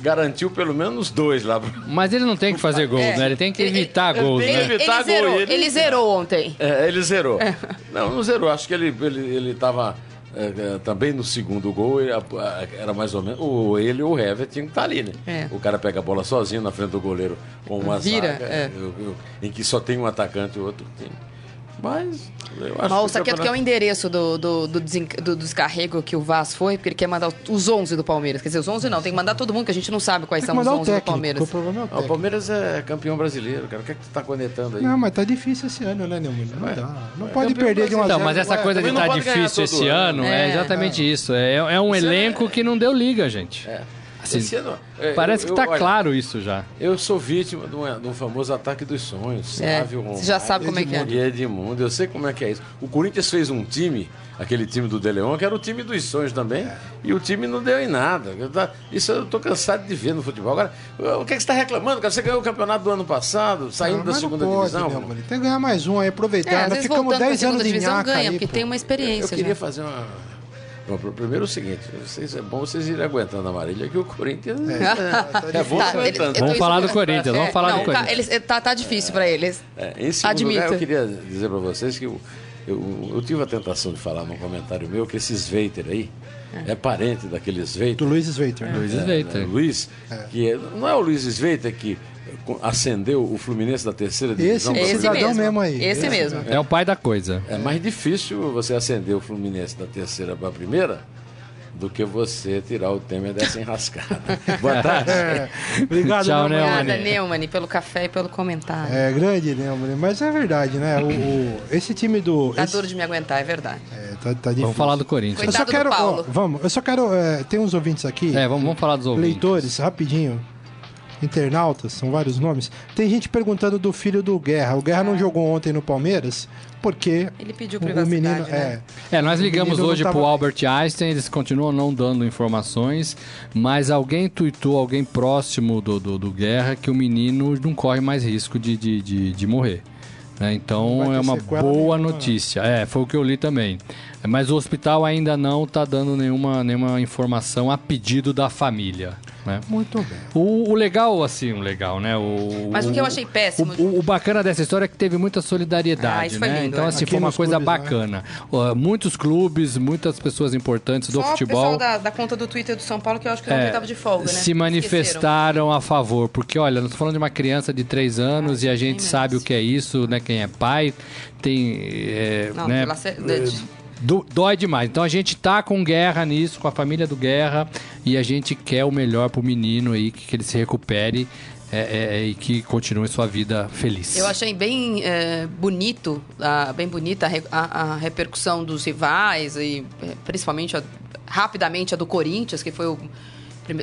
garantiu pelo menos dois lá. Mas ele não tem que fazer gols, É. né? Ele tem que Ele- evitar ele- gols, ele, né? ele Evitar gol, zerou, ele- ele zerou ontem. É, ele zerou. Não, não zerou. Acho que ele ele ele estava também no segundo gol. ele- era mais ou menos o ele ou o Hever tinham que estar ali, né? É. O cara pega a bola sozinho na frente do goleiro com uma Vira, zaga é. eu- eu- em que só tem um atacante e o outro time. Mas Mas o que o Saqueto que é o endereço do, do, do, desen- do descarrego que o Vaz foi, porque ele quer mandar os 11 do Palmeiras. Quer dizer, os 11 não, tem que mandar todo mundo, que a gente não sabe quais são os mandar o 11 do técnico. Palmeiras. O problema é o Ah, o. Palmeiras é campeão brasileiro, cara. O que é que tu tá conectando aí? Não, mas tá difícil esse ano, né, Neumann? Não Ué, dá. Não é pode campeão perder de 1 a 0. Então, mas essa coisa de ganhar difícil esse ano. é, É. exatamente isso. É, é um é- elenco que não deu liga, gente. É. Assim, Esse ano, é, Parece eu- que tá eu- olha, claro isso já. Eu sou vítima de um, de um famoso ataque dos sonhos. É, Sávio você já sabe como é que é. E Edmundo, eu sei como é que é isso. O Corinthians fez um time, aquele time do De Leon, que era o time dos sonhos também, e o time não deu em nada. Eu tá- Isso eu tô cansado de ver no futebol. Agora, o que, é que você está reclamando? Você ganhou o campeonato do ano passado, saindo Não, da não segunda pode, divisão? Neumann. Tem que ganhar mais um aí, aproveitar. É, Nós ficamos voltando pra 10 anos divisão nhaca ganha, aí, porque pô. tem uma Eu experiência queria já. fazer uma. Bom, primeiro o seguinte, vocês, é bom vocês irem aguentando a Marília, que o Corinthians é, bom Tá, aguentando. ele- eu tô Vamos falar do Corinthians, vamos falar não, do Corinthians. Eles, é, tá, tá difícil pra eles. É, em segundo Admito. lugar, eu queria dizer para vocês que eu, eu, eu tive a tentação de falar num comentário meu que esse Sveiter aí é, parente daquele Do Sveiter. Luiz Sveiter. né? Luiz É, Sveiter. né, Luiz, que é- não é o Luiz Sveiter que acendeu o Fluminense da terceira divisão. Esse Esse cidadão mesmo. mesmo aí. Esse Esse mesmo. É o pai da coisa. É mais difícil você acender o Fluminense da terceira para a primeira do que você tirar o Temer dessa enrascada. Boa tarde. É. Obrigado, Tchau, Neumann. Obrigada, Neumann, pelo café e pelo comentário. É grande, Neumann. Mas é verdade, né? O, o- esse time do. Tá esse- duro de me aguentar, é verdade. é, tá, tá difícil. Vamos falar do Corinthians. Eu só quero. ó, Paulo. vamos, eu só quero. é, tem uns ouvintes aqui. É, vamos, vamos falar dos ouvintes. Leitores, rapidinho. Internautas, são vários nomes. Tem gente perguntando do filho do Guerra. O Guerra não jogou ontem no Palmeiras porque Ele pediu o, o privacidade, menino. né? É, É, nós ligamos hoje tava- pro Albert Einstein, eles continuam não dando informações, mas alguém tuitou, alguém próximo do, do, do Guerra, que o menino não corre mais risco de, de, de, de morrer. Não Então é uma boa nenhuma. notícia. É, foi o que eu li também. Mas o hospital ainda não está dando nenhuma, nenhuma informação a pedido da família. Né? muito bem. O, o legal, assim, o legal, né? O, Mas o que eu achei péssimo- O, o- o bacana dessa história é que teve muita solidariedade, Ah, isso foi né? lindo, então, é. assim, Aqui foi uma coisa clubes, né? bacana. Ó, muitos clubes, muitas pessoas importantes do Só o futebol pessoal da, da conta do Twitter do São Paulo, que eu acho que é, tava de folga, né? se Esqueceram. manifestaram a favor. Porque, olha, nós estamos falando de uma criança de três anos e a gente sabe merece. o que é isso, né? Quem é pai tem. é, Não, né, pela do- dói demais. Então a gente tá com guerra nisso, com a família do Guerra, e a gente quer o melhor pro menino aí, que, que ele se recupere. é, é, e que continue sua vida feliz. Eu achei bem é, bonito, a, bem bonita a, a- repercussão dos rivais e é, principalmente a- rapidamente a do Corinthians, que foi o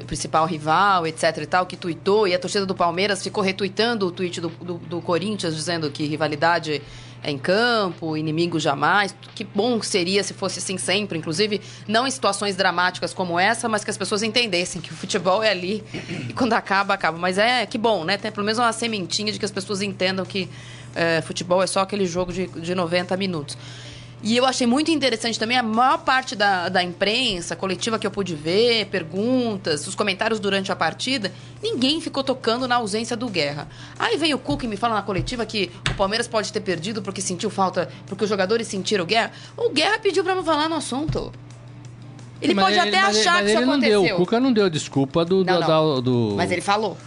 principal rival, etc e tal, que tuitou e a torcida do Palmeiras ficou retuitando o tweet do, do, do Corinthians dizendo que rivalidade é em campo, inimigo jamais. Que bom seria se fosse assim sempre, inclusive não em situações dramáticas como essa, mas que as pessoas entendessem que o futebol é ali e quando acaba, acaba. Mas é que bom, né? Tem pelo menos uma sementinha de que as pessoas entendam que é, futebol é só aquele jogo de, de 90 minutos. E eu achei muito interessante também a maior parte da, da imprensa coletiva que eu pude ver, perguntas, os comentários durante a partida, ninguém ficou tocando na ausência do Guerra. Aí vem o Cuca e me fala na coletiva que o Palmeiras pode ter perdido porque sentiu falta, porque os jogadores sentiram Guerra. O Guerra pediu pra não falar no assunto. Ele Mas pode até mas achar que isso ele aconteceu. deu. O Cuca não deu desculpa do. Não, do, não. da- do- Mas ele falou.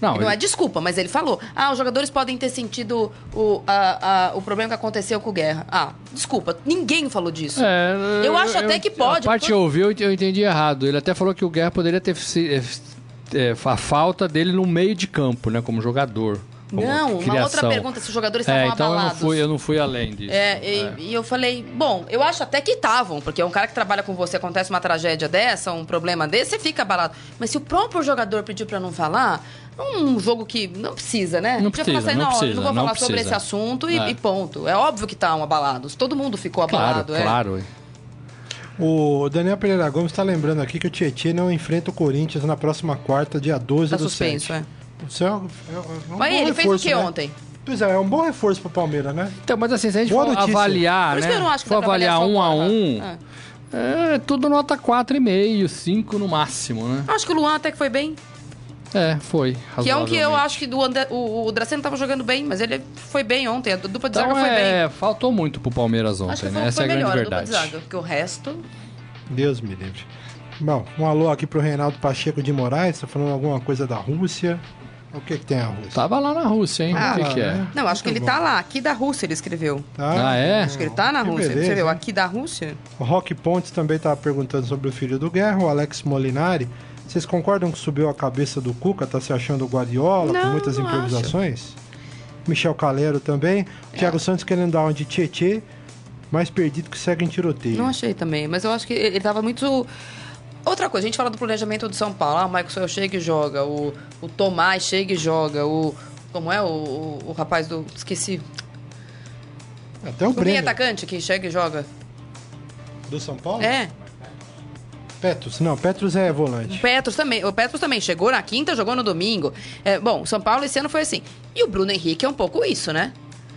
Não, Não ele- é desculpa, mas ele falou. Ah, os jogadores podem ter sentido o, a- a- o problema que aconteceu com o Guerra. Ah, desculpa, ninguém falou disso. É, Eu acho até que pode, A parte que eu ouvi, eu eu entendi errado. Ele até falou que o Guerra poderia ter se- é, é, a falta dele no meio de campo, né? Como jogador. como Não, uma criação. outra pergunta, se os jogadores É, estavam então eu não, abalados. fui, eu não fui além disso. É, e, e eu falei, bom, eu acho até que estavam, porque um cara que trabalha com você, acontece uma tragédia dessa, um problema desse, você fica abalado. Mas se o próprio jogador pediu pra não falar, um jogo que não precisa, né? Não precisa, falar assim, não não, precisa, não vou não falar sobre precisa. esse assunto e, É. e ponto. É óbvio que estavam abalados. Todo mundo ficou Claro, abalado. é. claro. O Daniel Pereira Gomes está lembrando aqui que o Tietchan não enfrenta o Corinthians na próxima quarta, dia 12 Tá do suspenso, 7. é. Isso é, um- é um Mas bom ele fez o reforço, que né? ontem? Pois é, é um bom reforço pro Palmeiras, né? Então, mas assim, se a gente Boa for notícia. avaliar, Por isso né? que eu não acho que for avaliar um a o um, Borja. é tudo nota 4,5, 5 no máximo, né? Acho que o Luan até que foi bem. É, foi. Que é um que eu acho que do André, o, o Dracena tava jogando bem, mas ele foi bem ontem. A dupla de zaga Então, foi bem. é, faltou muito pro Palmeiras ontem, Acho que né? foi, Essa foi é a grande a dupla de verdade. zaga. Porque o resto. Deus me livre. Bom, um alô aqui pro Reinaldo Pacheco de Moraes, tá falando alguma coisa da Rússia. O que que tem a Rússia? Tava lá na Rússia, hein? Ah, o que, que é? né? Não, acho que Muito ele bom. tá lá. Aqui da Rússia, ele escreveu. Tá? Ah, é? Acho que ele tá na Que Rússia. beleza, Você viu? Aqui da Rússia? O Rock Pontes também tava perguntando sobre o filho do Guerra, o Alex Molinari. Vocês concordam que subiu a cabeça do Cuca? Tá se achando o Guardiola, com Não, muitas não improvisações? Michel Calero também. O Thiago Santos querendo dar uma de Tietê, mais perdido que segue em tiroteio. Não achei também, mas eu acho que ele tava muito. Outra coisa, a gente fala do planejamento do São Paulo. Ah, o Michael chega e joga. O, o Tomás chega e joga. O. Como é o, o, o rapaz do. Esqueci. Até o O Breno, atacante que chega e joga. do São Paulo? É. Petros. Não, Petros é volante. Petros também. O Petros também chegou na quinta, jogou no domingo. É, bom, São Paulo esse ano foi assim. E o Bruno Henrique é um pouco isso, né?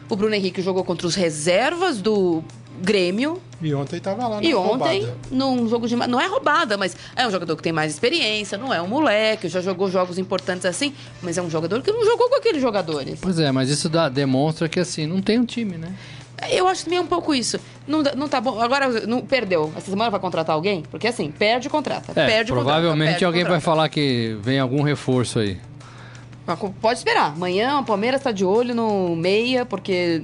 O Bruno Henrique jogou contra os reservas do Grêmio. E ontem tava lá E ontem, roubada. num jogo de. Não é roubada, mas é um jogador que tem mais experiência, não é um moleque, já jogou jogos importantes assim, mas é um jogador que não jogou com aqueles jogadores. Pois é, mas isso dá- demonstra que assim, não tem um time, né? Eu acho também um pouco isso. Não, não tá bom. Agora, não perdeu. Essa semana vai contratar alguém? Porque assim, perde contrata. É, perde provavelmente contrata, alguém vai contrata. falar que vem algum reforço aí. Pode esperar. Amanhã o Palmeiras tá de olho no meia, porque.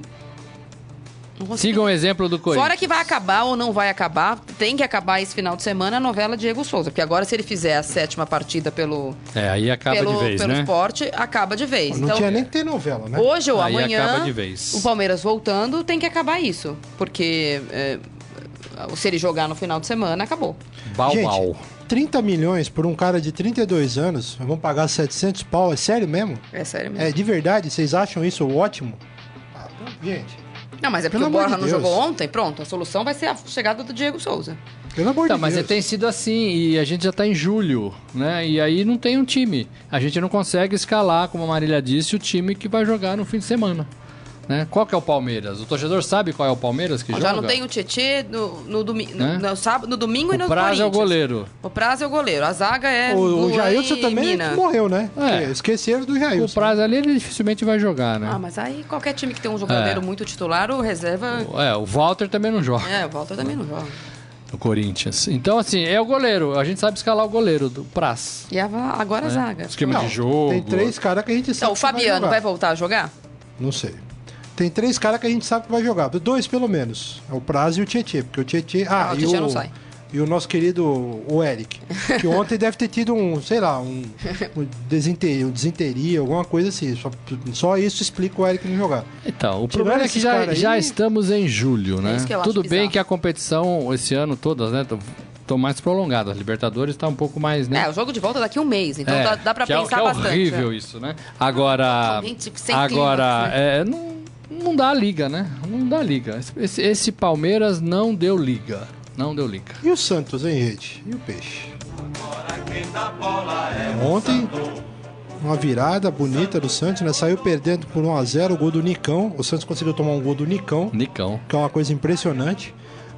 Siga o exemplo do Corinthians. Fora que vai acabar ou não vai acabar, tem que acabar esse final de semana a novela Diego Souza. Porque agora, se ele fizer a sétima partida pelo, É, aí acaba pelo, de vez, pelo né? esporte, acaba de vez. Não então, tinha nem que ter novela, né? hoje ou Aí amanhã, acaba de vez. o Palmeiras voltando, tem que acabar isso. Porque é, se ele jogar no final de semana, acabou. Bau, Gente, bau. 30 milhões por um cara de 32 anos, vão pagar 700 pau, é sério mesmo? É sério mesmo. É de verdade? Vocês acham isso ótimo? Ah, gente, Não, mas é porque Pelo o Borja de não jogou ontem, pronto. A solução vai ser a chegada do Diego Souza. pelo amor Tá, de mas Deus. tem sido assim, e a gente já tá em julho, né? E aí não tem um time. A gente não consegue escalar, como a Marília disse, o time que vai jogar no fim de semana. Né? Qual que é o Palmeiras? O torcedor sabe qual é o Palmeiras que Já joga? não tem o Tietê no, no, domi Né? no, no sábado, no domingo e no O Prazo é o Corinthians. goleiro. O prazo é o goleiro. A zaga é O, o Jailson também Mina. morreu, né? É. Esqueceram do O Jailson. Prazo ali ele dificilmente vai jogar, né? Ah, mas aí qualquer time que tem um jogador É. muito titular, o reserva... É, o Walter também não joga É, o Walter também não joga. no Corinthians. Então, assim, é o goleiro. A gente sabe escalar o goleiro do Praz. E agora a zaga. Esquema Não, de jogo. Tem três caras que a gente sabe Então, o vai Fabiano jogar. vai voltar a jogar? Não sei. Tem três caras que a gente sabe que vai jogar. Dois, pelo menos. É o Prazo e o Tietê. Porque o Tietê... Ah, Ah, o e o... não sai. e o nosso querido o Eric. Que ontem deve ter tido um, sei lá, um, um, desinteria, um desinteria, alguma coisa assim. Só, só isso explica o Eric não jogar. Então, o Tirando problema é que já, aí- já estamos em julho, né? isso que eu acho Tudo bem bizarro. que a competição esse ano todas, né? Estão mais prolongadas. Libertadores está um pouco mais, né? É, o jogo de volta daqui a um mês, então É, dá, dá pra que é- pensar que é bastante. horrível né? isso, né? Agora, sem agora clímax, é, não, não dá liga, né? Não dá liga. Esse, esse Palmeiras não deu liga. Não deu liga. E o Santos, hein, Rede? E o Peixe? Ontem, uma virada bonita do Santos, né? Saiu perdendo por 1x0 o gol do Nicão. O Santos conseguiu tomar um gol do Nicão, Nicão. que é uma coisa impressionante.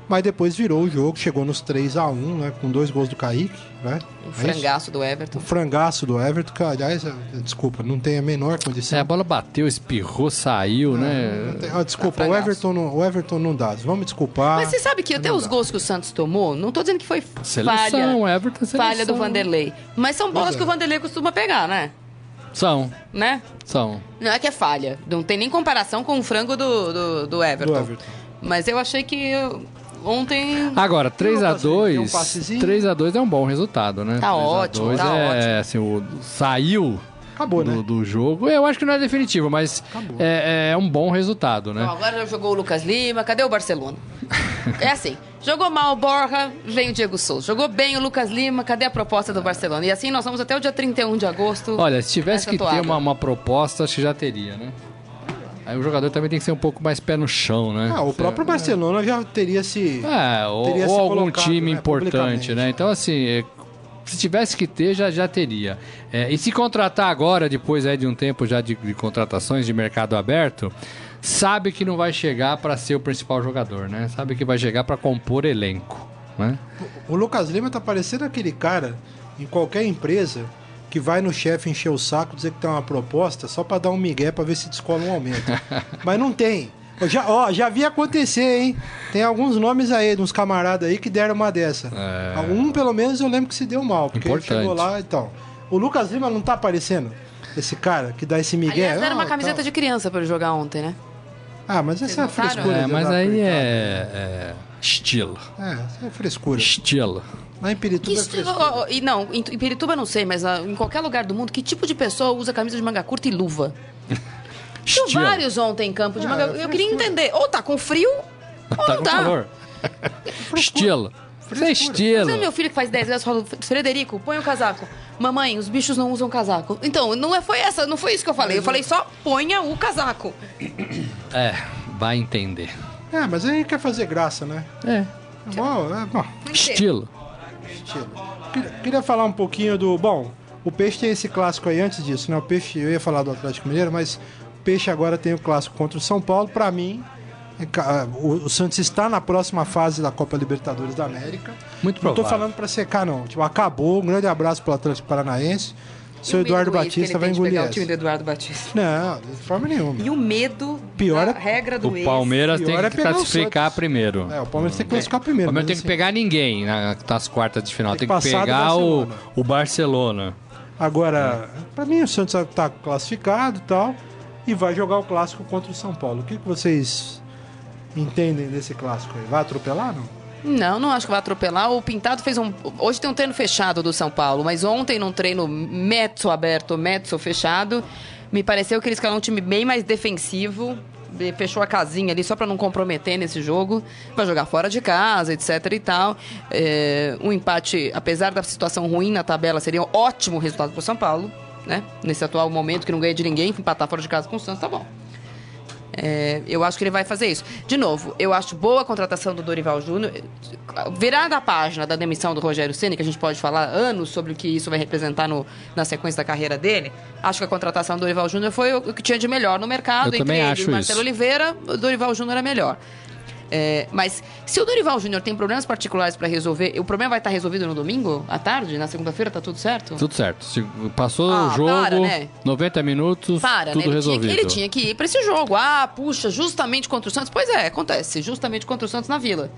Mas depois virou o jogo, chegou nos 3x1, né? Com dois gols do Kaique, né? É isso? frangaço do Everton. O frangaço do Everton, que aliás, eh, desculpa, não tem a menor condição. É, a bola bateu, espirrou, saiu, né? Não tem- ah, desculpa, o frangaço. Everton, não, o Everton não dá. Vamos desculpar. Mas você sabe que até os dá. gols que o Santos tomou, não tô dizendo que foi Seleção, falha, Everton, seleção. falha do Vanderlei. Mas são bolas é. que o Vanderlei costuma pegar, né? São, Né? são. Não é que é falha. Não tem nem comparação com o frango do, do, do Everton. Do Everton. Mas eu achei que ontem. Agora, 3 a Lucas, deu um 2 passezinho. 3 a 2 é um bom resultado, né? Tá 3 a ótimo, 2 tá é, ótimo. assim, o, saiu Acabou, do, né? do jogo. Eu acho que não é definitivo, mas Acabou. é, é um bom resultado, né? Bom, agora já jogou o Lucas Lima, cadê o Barcelona? É assim, jogou mal o Borja, vem o Diego Souza. Jogou bem o Lucas Lima, cadê a proposta do Barcelona? E assim nós vamos até o dia 31 de agosto. Olha, se tivesse que ter uma, uma proposta, acho que já teria, né? Aí o jogador também tem que ser um pouco mais pé no chão, né? Ah, o próprio Barcelona já teria se. É, ou, Teria ou se algum time né, importante, né? Então, assim, é, se tivesse que ter, já, já teria. É, e se contratar agora, depois aí de um tempo já de, de contratações de mercado aberto, sabe que não vai chegar para ser o principal jogador, né? Sabe que vai chegar para compor elenco, né? O Lucas Lima tá parecendo aquele cara em qualquer empresa que vai no chefe encher o saco, dizer que tem uma proposta só pra dar um migué pra ver se descola um aumento. Mas não tem. Eu já, ó, já vi acontecer, hein? Tem alguns nomes aí, de uns camaradas aí que deram uma dessa. É. Um, pelo menos, eu lembro que se deu mal. Porque ele Importante. chegou lá então. O Lucas Lima não tá aparecendo? Esse cara que dá esse migué? Aliás, era uma Ah, camiseta tal. de criança ele jogar ontem, né? Ah, mas essa é a Vocês frescura. É, mas aí é, é estilo. É, essa é frescura. Estilo. Lá em Pirituba Que é ó, e não, em, em Pirituba eu não sei, mas ah, em qualquer lugar do mundo, que tipo de pessoa usa camisa de manga curta e luva? Tinha vários ontem em campo de Ah, manga é Eu queria entender, ou tá com frio, ou Tá não com tá. calor. Estilo. Isso é estilo. Mas é meu filho que faz 10 anos fala, Frederico, põe o casaco. Mamãe, os bichos não usam casaco. Então, não é, foi essa, não foi isso que eu falei. Eu falei só ponha o casaco. É, vai entender. É, mas aí quer fazer graça, né? É. É bom, é bom. Estilo. Estilo. Queria, falar um pouquinho do. Bom, o Peixe tem esse clássico aí antes disso, né? O Peixe, eu ia falar do Atlético Mineiro, mas o Peixe agora tem o clássico contra o São Paulo. Pra mim, é ca- o, o Santos está na próxima fase da Copa Libertadores da América. Muito Não tô provável. falando pra secar, não. Tipo, acabou. Um grande abraço pro Atlético Paranaense. Seu E o Eduardo que Batista vai engolir pegar essa. o time do Eduardo Batista. Não, de forma nenhuma. E o medo Pior da é- regra do O ex. Palmeiras Pior tem é que pegar o classificar primeiro. É, o Palmeiras tem que classificar O primeiro. Palmeiras mas tem que assim, pegar ninguém na- nas quartas de final. Tem Tem, que que passar do pegar o, Barcelona. o Barcelona. Agora, pra mim o Santos tá classificado e tal, e vai jogar o clássico contra o São Paulo. O que, que vocês entendem desse clássico aí? Vai atropelar, não? Não, não acho que vai atropelar. O Pintado fez um. Hoje tem um treino fechado do São Paulo, mas ontem num treino mezzo aberto, mezzo fechado, me pareceu que eles escalou um time bem mais defensivo. Fechou a casinha ali só pra não comprometer nesse jogo. Vai jogar fora de casa, etc e tal. É, um empate, apesar da situação ruim na tabela, seria um ótimo resultado pro São Paulo, né? Nesse atual momento que não ganha de ninguém, empatar fora de casa com o Santos, tá bom. É, eu acho que ele vai fazer isso. De novo, eu acho boa a contratação do Dorival Júnior. Virada a página da demissão do Rogério Ceni, que a gente pode falar anos sobre o que isso vai representar no- na sequência da carreira dele. Acho que a contratação do Dorival Júnior foi o que tinha de melhor no mercado. Eu Entre ele acho e o Marcelo isso. Oliveira, o Dorival Júnior é melhor. É, mas se o Dorival Júnior tem problemas particulares para resolver, o problema vai estar resolvido no domingo, à tarde, na segunda-feira, tá tudo certo? Tudo certo. Se passou Ah, o jogo, para, né? 90 minutos, Para, tudo né? Ele tinha, resolvido. que- ele tinha que ir pra esse jogo. Ah, puxa, justamente contra o Santos. Pois é, acontece. Justamente contra o Santos na Vila.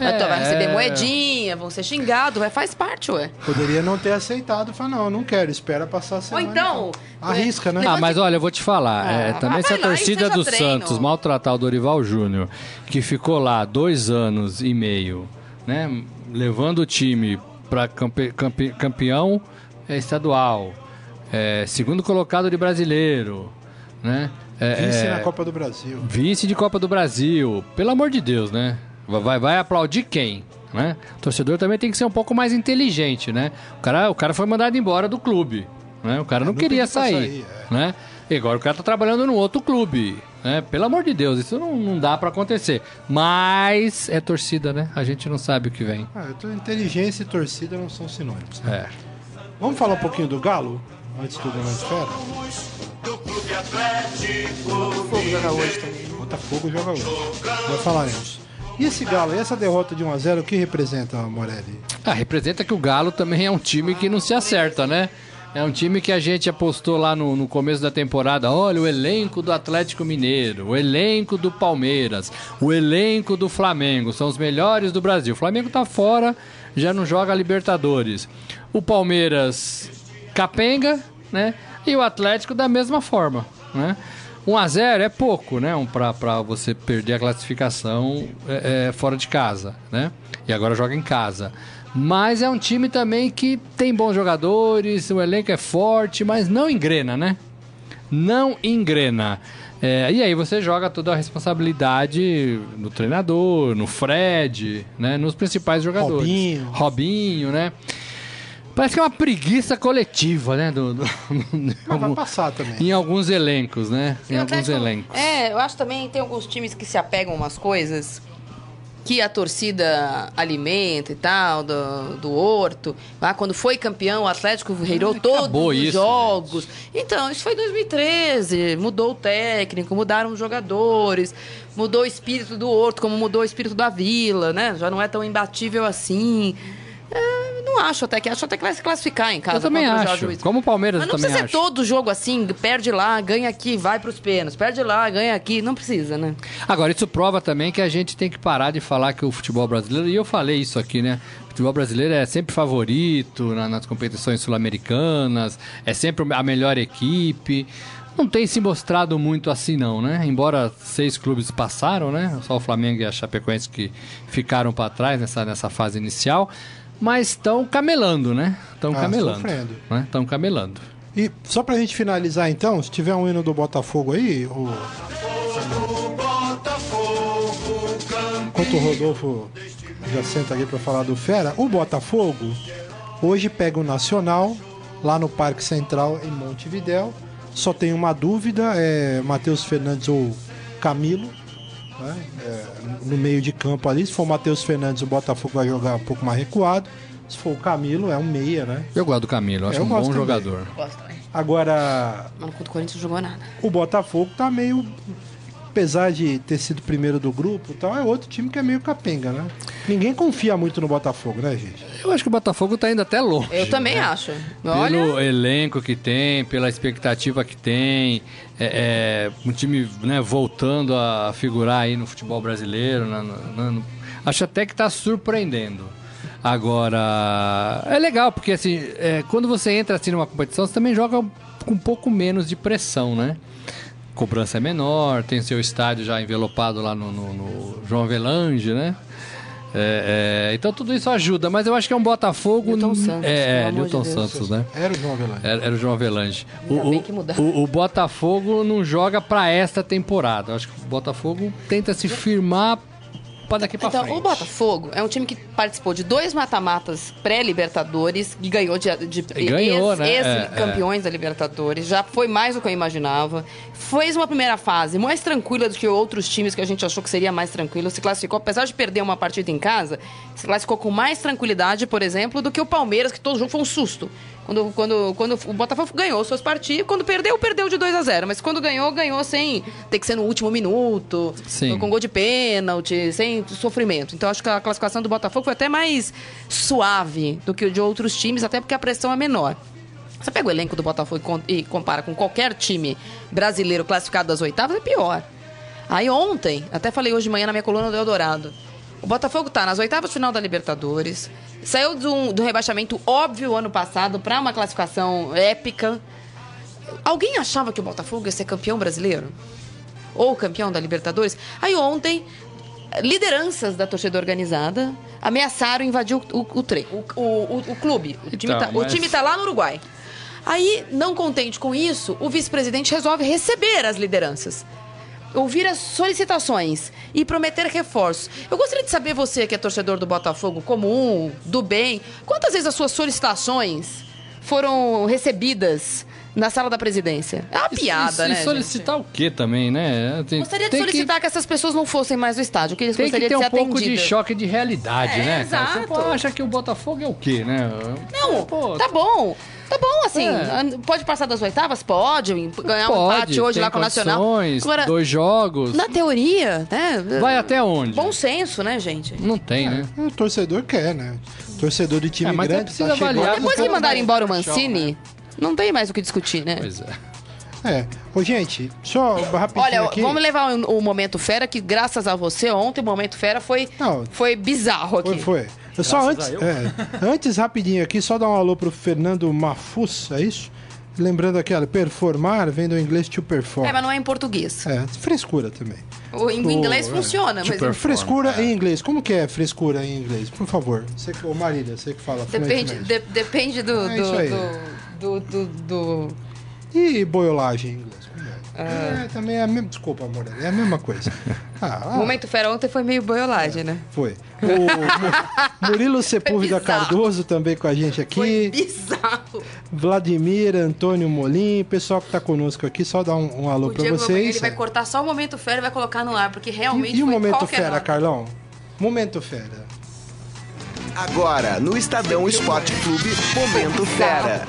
É. Então, vai receber moedinha, vão ser xingados, vai, faz parte, ué. Poderia não ter aceitado, falar, não, eu não quero, espera passar a Ou semana. então... Arrisca, né? Ah, mas olha, eu vou te falar. Ah, é, também vai se a torcida do treino. Santos maltratar o Dorival Júnior, que ficou lá dois anos e meio, né? levando o time para campe, campe, campeão é, estadual, é, segundo colocado de brasileiro, né? É, Vice é, na Copa do Brasil. Vice de Copa do Brasil. Pelo amor de Deus, né? Vai, vai aplaudir quem? Né? O torcedor também tem que ser um pouco mais inteligente, né? O cara, o cara foi mandado embora do clube. Né? O cara não, não queria sair. sair, é. né? E agora o cara tá trabalhando num outro clube. Né? Pelo amor de Deus, isso não, não dá pra acontecer. Mas é torcida, né? A gente não sabe o que vem. Ah, tô- inteligência e torcida não são sinônimos. né? É. Vamos falar um pouquinho do Galo? Antes do Grande Fera? Fogo joga hoje também. Botafogo joga hoje. Já falaremos. E esse Galo, e essa derrota de 1x0, o que representa, Morelli? Ah, representa que o Galo também é um time que não se acerta, né? É um time que a gente apostou lá no, no começo da temporada. Olha, o elenco do Atlético Mineiro, o elenco do Palmeiras, o elenco do Flamengo. São os melhores do Brasil. O Flamengo tá fora, já não joga Libertadores. O Palmeiras capenga, né? E o Atlético da mesma forma, né? 1 a 0 é pouco, né? Um pra, pra você perder a classificação é, é, fora de casa, né? E agora joga em casa. Mas é um time também que tem bons jogadores, o elenco é forte, mas não engrena, né? Não engrena. É, e aí você joga toda a responsabilidade no treinador, no Fred, né? Nos principais jogadores. Robinho. Robinho, né? Parece que é uma preguiça coletiva, né? Do, do- Mas vai passar também. em alguns elencos, né? Em alguns elencos. É, eu acho também tem alguns times que se apegam a umas coisas que a torcida alimenta e tal, do, do Horto. Ah, quando foi campeão, o Atlético virou Ah, todos os isso, jogos. Então, isso foi em 2013. Mudou o técnico, mudaram os jogadores, mudou o espírito do Horto, como mudou o espírito da Vila, né? Já não é tão imbatível assim. É, não acho até que acho até que vai se classificar em casa. Eu também acho. Como o Palmeiras Mas não também precisa ser acho. todo jogo assim, perde lá, ganha aqui, vai pros pênaltis, perde lá, ganha aqui, não precisa, né? Agora, isso prova também que a gente tem que parar de falar que o futebol brasileiro, e eu falei isso aqui, né? O futebol brasileiro é sempre favorito na- nas competições sul-americanas, é sempre a melhor equipe. Não tem se mostrado muito assim, não, né? Embora seis clubes passaram, né? Só o Flamengo e a Chapecoense que ficaram para trás nessa, nessa fase inicial. Mas estão camelando, né? Estão Ah, camelando. Estão camelando. E só pra gente finalizar então, se tiver um hino do Botafogo aí, o. Enquanto o Rodolfo já senta aqui pra falar do Fera, o Botafogo hoje pega o Nacional lá no Parque Central em Montevidéu. Só tem uma dúvida, é Matheus Fernandes ou Camilo. Né? É, no meio de campo ali, se for o Matheus Fernandes, o Botafogo vai jogar um pouco mais recuado. Se for o Camilo, é um meia, né? Eu gosto do Camilo, acho Eu um bom também. jogador. Gosto também. Agora, Mas contra o Corinthians não jogou nada. o Botafogo tá meio. Apesar de ter sido primeiro do grupo e tal, é outro time que é meio capenga, né? Ninguém confia muito no Botafogo, né, gente? Eu acho que o Botafogo tá indo até longe. Eu também né? acho. Pelo Olha, elenco que tem, pela expectativa que tem, é, é, um time né, voltando a figurar aí no futebol brasileiro. na- na- na- acho até que está surpreendendo. Agora, é legal, porque assim, é, quando você entra assim numa competição, você também joga com um pouco menos de pressão, né? Cobrança é menor, tem seu estádio já envelopado lá no, no- no João Avelange, né? É, é, então tudo isso ajuda, mas eu acho que é um Botafogo. Newton Santos, é, é, Newton de. Santos, né? Era o João Avelange. Era, era o João Avelange. O, o- o- o Botafogo não joga pra esta temporada. Eu acho que o Botafogo tenta se firmar pra daqui pra Então, frente. o Botafogo é um time que participou de dois mata-matas pré-Libertadores e ganhou de, de Ganhou, né? É, campeões da Libertadores. Já foi mais do que eu imaginava. Fez uma primeira fase mais tranquila do que outros times que a gente achou que seria mais tranquilo. Se classificou, apesar de perder uma partida em casa, se classificou com mais tranquilidade, por exemplo, do que o Palmeiras, que todo jogo foi um susto. Quando, quando, quando o Botafogo ganhou suas partidas, quando perdeu, perdeu de 2 a 0 Mas quando ganhou, ganhou sem ter que ser no último minuto, Sim. com gol de pênalti, sem sofrimento. Então acho que a classificação do Botafogo foi até mais suave do que o de outros times, até porque a pressão é menor. Você pega o elenco do Botafogo e compara com qualquer time brasileiro classificado das oitavas, é pior. Aí ontem, até falei hoje de manhã na minha coluna do Eldorado, o Botafogo tá nas oitavas de final da Libertadores, saiu do, do rebaixamento óbvio ano passado para uma classificação épica. Alguém achava que o Botafogo ia ser campeão brasileiro? Ou campeão da Libertadores? Aí ontem lideranças da torcida organizada ameaçaram invadir o, o, o, o, o, clube. O time, Então, tá, o mas- time tá lá no Uruguai. Aí, não contente com isso, o vice-presidente resolve receber as lideranças. Ouvir as solicitações e prometer reforços. Eu gostaria de saber, você que é torcedor do Botafogo comum, do bem, quantas vezes as suas solicitações foram recebidas na sala da presidência? É uma piada, e, né? E gente? solicitar o quê também, né? Tem, Gostaria de solicitar que... essas pessoas não fossem mais no estádio, que eles Que, tem que gostariam ter de um ser pouco de choque de realidade, É, né? cara? Você exato. pô, acha que o Botafogo é o quê, né? Não, Pô, tá bom. Tá bom, assim. É. Pode passar das oitavas? Pode. Ganhar um Pode, empate hoje lá com o Nacional. Agora, dois jogos. na teoria, né? Vai até onde? Bom senso, né, gente? Não tem, né? O torcedor quer, né? Torcedor de time É, mas é grande preciso tá avaliar Depois que mandaram embora o Mancini, chão, não tem mais o que discutir, né? Pois é. É. Ô, gente, só rapidinho Olha, aqui. vamos levar o, o Momento Fera, que graças a você, ontem o Momento Fera foi, Não. foi bizarro aqui. Foi, foi. Eu só Graças antes, a eu. é, antes, rapidinho aqui, só dar um alô pro Fernando Mafus, é isso? Lembrando aquela, performar vem do inglês to perform. É, mas não é em português. É, frescura também. O, em inglês funciona, mas Frescura em inglês. Como que é frescura em inglês? Por favor. Você, que- ô Marília, você que fala depende, de- depende do, É do, isso aí. do, do, do- do- E boiolagem em inglês? É? É, também é a mesma... Desculpa, amor, é a mesma coisa. Ah, O Momento Fera ontem foi meio boiolagem, né? foi. O Mu- Murilo Sepúlveda. Cardoso também com a gente Foi aqui. bizarro. Vladimir, Antônio Molim, pessoal que tá conosco aqui, só dar um, um alô Diego vocês. ele vai cortar só o Momento Fera e vai colocar no ar, porque realmente E, e o foi Momento Fera. Carlão? Momento Fera. Agora, no Estadão Esporte Clube, Momento Fera.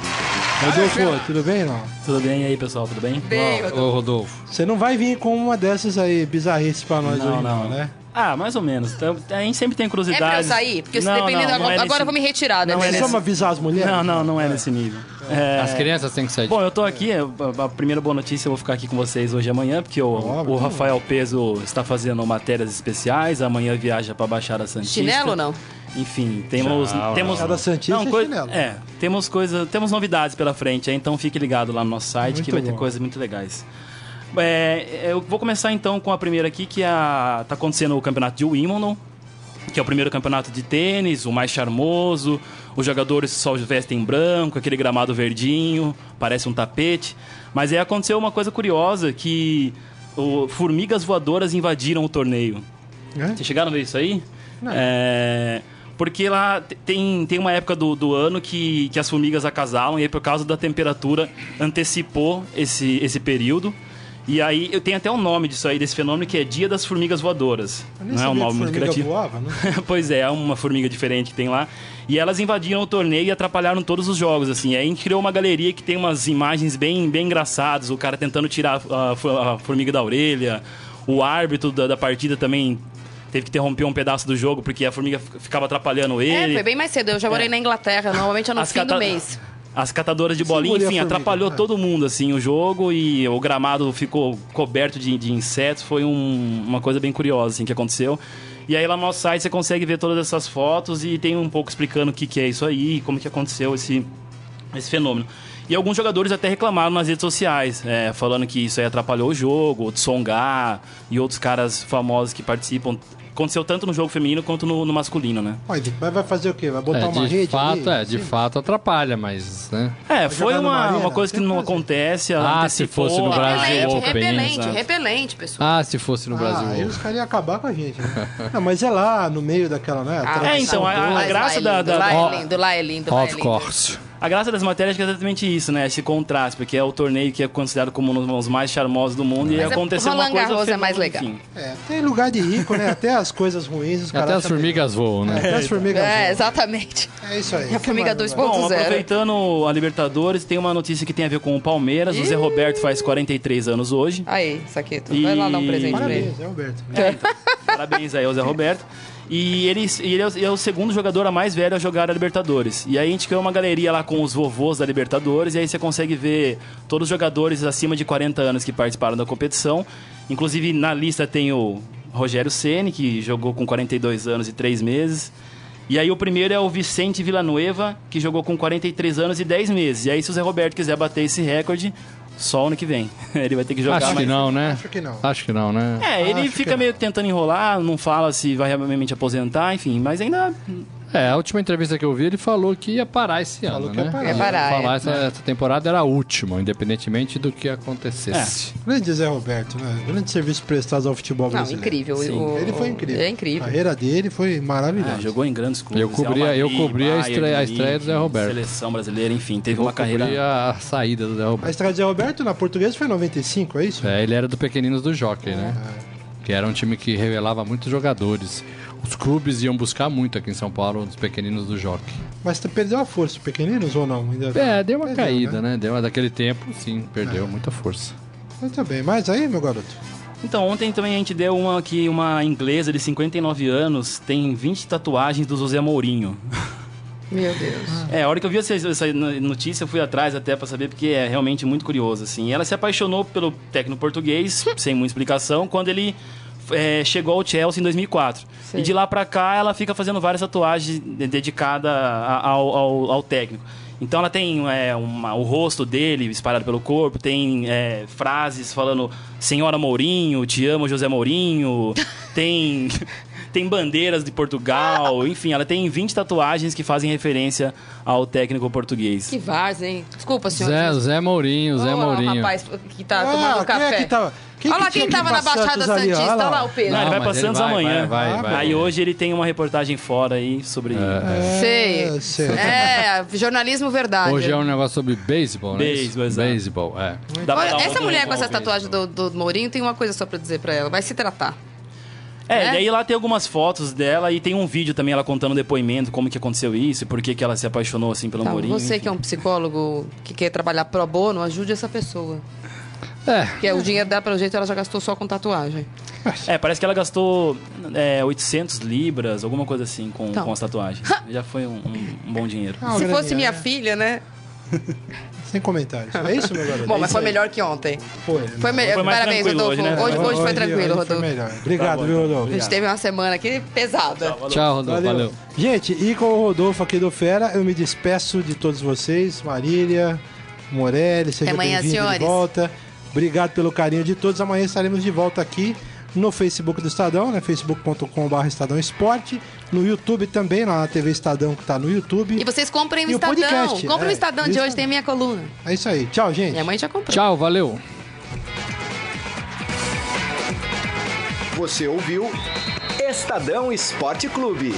Rodolfo, tudo bem não? Tudo bem aí, pessoal? Tudo bem? Bem, Ô, Rodolfo. Você não vai vir com uma dessas aí, bizarrices pra nós Não, hoje não, não. né? Ah, mais ou menos. Então, A gente sempre tem É curiosidade. pra eu sair? Porque se Não, dependendo. não, não agora é agora nesse- eu vou me retirar, né? Não é nesse- Vamos avisar as mulheres? Não, não, não é nesse nível. É, As crianças têm que sair Bom, eu tô aqui, a primeira boa notícia eu vou ficar aqui com vocês hoje e amanhã, porque o, Óbvio. o Rafael Peso está fazendo matérias especiais, amanhã viaja pra Baixada Santista. Chinelo ou não? Enfim, temos. Não, temos Baixada Santista é coi- chinelo. É, temos coisa, temos novidades pela frente, então fique ligado lá no nosso site Muito que vai ter coisas muito legais. É, eu vou começar então com a primeira aqui, que é a, tá acontecendo o campeonato de Wimbledon, que é o primeiro campeonato de tênis, o mais charmoso. Os jogadores só vestem branco, aquele gramado verdinho, parece um tapete. Mas aí aconteceu uma coisa curiosa, que o, formigas voadoras invadiram o torneio. É? Vocês chegaram a ver isso aí? É, porque lá te- tem, tem uma época do, do ano que, que as formigas acasalam e aí por causa da temperatura antecipou esse, esse período. E aí eu tenho até um nome disso aí, desse fenômeno, que é Dia das Formigas Voadoras. Não é um nome muito formiga criativo. Voava, não? pois é, é uma formiga diferente que tem lá. E elas invadiram o torneio e atrapalharam todos os jogos, assim. Aí a gente criou uma galeria que tem umas imagens bem, bem engraçadas. O cara tentando tirar a, a formiga da orelha. O árbitro da, da partida também teve que interromper um pedaço do jogo porque a formiga ficava atrapalhando É, ele. foi bem mais cedo. Eu já morei É. na Inglaterra, normalmente é no As fim do mês. As catadoras de bolinha, enfim, atrapalhou é. todo mundo, assim, o jogo e o gramado ficou coberto de, de insetos. Foi um- uma coisa bem curiosa, assim, que aconteceu. E aí lá no nosso site você consegue ver todas essas fotos e tem um pouco explicando o que, que é isso aí, como que aconteceu esse, esse fenômeno. E alguns jogadores até reclamaram nas redes sociais, é, falando que isso aí atrapalhou o jogo, o Tsonga e outros caras famosos que participam. Aconteceu tanto no jogo feminino quanto no, no masculino, né? Mas vai fazer o quê? Vai botar É, uma de rede fato, ali? é, de Sim. fato atrapalha, mas, né? É, Vai foi uma, arena? uma coisa que não fazer. acontece. Ah, antecipou, se fosse no Brasil, Repelente, Open, repelente, exato. repelente, pessoal. Ah, se fosse no Brasil. Ah, aí os caras iam acabar com a gente, né? Não, mas é lá, no meio daquela, né? Ah, É, então, a- a graça lá é da- lindo, da- Lá é lindo, lá é lindo, Of course. A graça das matérias é exatamente isso, né? Esse contraste, porque é o torneio que é considerado como um dos mais charmosos do mundo e Mas é- aconteceu uma Roland coisa... Garros é mais legal. enfim. É, tem lugar de rico, né? Até as coisas ruins, os caras... Até as também- formigas voam, É, né? até as formigas É, voam. exatamente. É isso aí. A formiga Que mais, 2.0. Bom, aproveitando a Libertadores, tem uma notícia que tem a ver com o Palmeiras. O Zé Roberto faz 43 anos hoje. Aí, Saqueto, E- vai lá dar um presente pra ele. Parabéns, é Alberto. É, então, parabéns aí ao Zé Roberto. E ele, ele é, o, é o segundo jogador a mais velho a jogar a Libertadores. E aí a gente criou uma galeria lá com os vovôs da Libertadores. E aí você consegue ver todos os jogadores acima de 40 anos que participaram da competição. Inclusive na lista tem o Rogério Ceni que jogou com 42 anos e 3 meses. E aí o primeiro é o Vicente Villanueva, que jogou com 43 anos e 10 meses. E aí se o Zé Roberto quiser bater esse recorde, só ano que vem. ele vai ter que jogar Acho que mais. não, né? Acho que não. Acho que não, né? É, ele Acho fica que meio tentando enrolar, não fala se vai realmente aposentar, enfim, mas ainda É, a última entrevista que eu vi, ele falou que ia parar esse Falou ano, que ia né? parar. Ia parar, falar é. essa, essa temporada era a última, independentemente do que acontecesse. Grande Zé Roberto, né? Grande serviço prestado ao futebol Não, brasileiro. incrível. O- Ele foi incrível. É A incrível. carreira dele foi maravilhosa. ah, jogou em grandes clubes. Eu cobria- Real eu cobria a estreia- a de estreia do Zé Roberto. Seleção brasileira, enfim, teve Eu uma carreira... cobri a saída do Zé A Roberto. estreia de Zé Roberto na portuguesa foi em 95, é isso? É, ele era do Pequeninos do Jockey, né? Que era um time que revelava muitos jogadores. Os clubes iam buscar muito aqui em São Paulo, os Pequeninos do Jockey. Mas perdeu a força, os pequeninos ou não? Ainda... É, deu uma Perdeu, caída, né? Deu, daquele tempo, sim, perdeu muita força. Mas tá bem. Mas aí, meu garoto? Então, ontem também a gente deu uma que uma inglesa de 59 anos tem 20 tatuagens do José Mourinho. Meu Deus. É, a hora que eu vi essa, essa notícia, eu fui atrás até pra saber, porque é realmente muito curioso, assim. Ela se apaixonou pelo técnico português, sem muita explicação, quando ele é, chegou ao Chelsea em 2004. Sei. E de lá pra cá, ela fica fazendo várias tatuagens de- dedicadas ao, ao, ao técnico. Então ela tem é, uma- o rosto dele espalhado pelo corpo, tem é, frases falando Senhora Mourinho, te amo José Mourinho, tem, tem bandeiras de Portugal, enfim, ela tem 20 tatuagens que fazem referência ao técnico português. Que várzea, hein? Desculpa, senhor. Zé, Zé Mourinho, Zé lá o Mourinho. rapaz que tá Ah, tomando quem café. é que tava- quem Olha que lá quem que tava na Baixada Santos ali? Santista. Olha lá. lá o Pedro. Não, ele vai pra ele Santos vai, amanhã. vai, vai, vai. Aí hoje ele tem uma reportagem fora aí sobre. Sei. É, sei. É, jornalismo verdade. Hoje é um negócio sobre beisebol, né? Beisebol, exato. Beisebol, é. Olha, essa mulher com essa tatuagem do, do Mourinho tem uma coisa só pra dizer pra ela. Vai se tratar. É, né? e aí lá tem algumas fotos dela e tem um vídeo também ela contando depoimento, como que aconteceu isso e por que, que ela se apaixonou assim pelo Então, Mourinho. você enfim. que é um psicólogo que quer trabalhar pro bono, ajude essa pessoa. É, Porque o dinheiro dela, pelo jeito, ela já gastou só com tatuagem. É, parece que ela gastou é, 800 libras, alguma coisa assim, com, Então. com as tatuagens. Já foi um, um- um bom dinheiro. Ah, Se grande- fosse minha é. filha, né? Sem comentários. É isso, meu garoto? Bom, É mas foi aí. melhor que ontem. Foi. Foi melhor. Foi mais Parabéns, Rodolfo. hoje, né? Hoje, hoje foi tranquilo, hoje Rodolfo. Foi melhor. Obrigado, Tá bom, viu, então. Rodolfo? A gente teve uma semana aqui pesada. tchau, Rodolfo. Valeu. Gente, e com o Rodolfo aqui do Fera, eu me despeço de todos vocês. Marília, Morelli, seja Até amanhã, bem-vindo de senhores. volta. Obrigado pelo carinho de todos. Amanhã estaremos de volta aqui no Facebook do Estadão, né? facebook.com.br Estadão Esporte. No YouTube também, lá na TV Estadão, que tá no YouTube. E vocês comprem o E o Estadão. podcast, Comprem é, o Estadão de hoje, tem a minha coluna. É isso aí. Tchau, gente. Minha mãe já comprou. Tchau, valeu. Você ouviu Estadão Esporte Clube.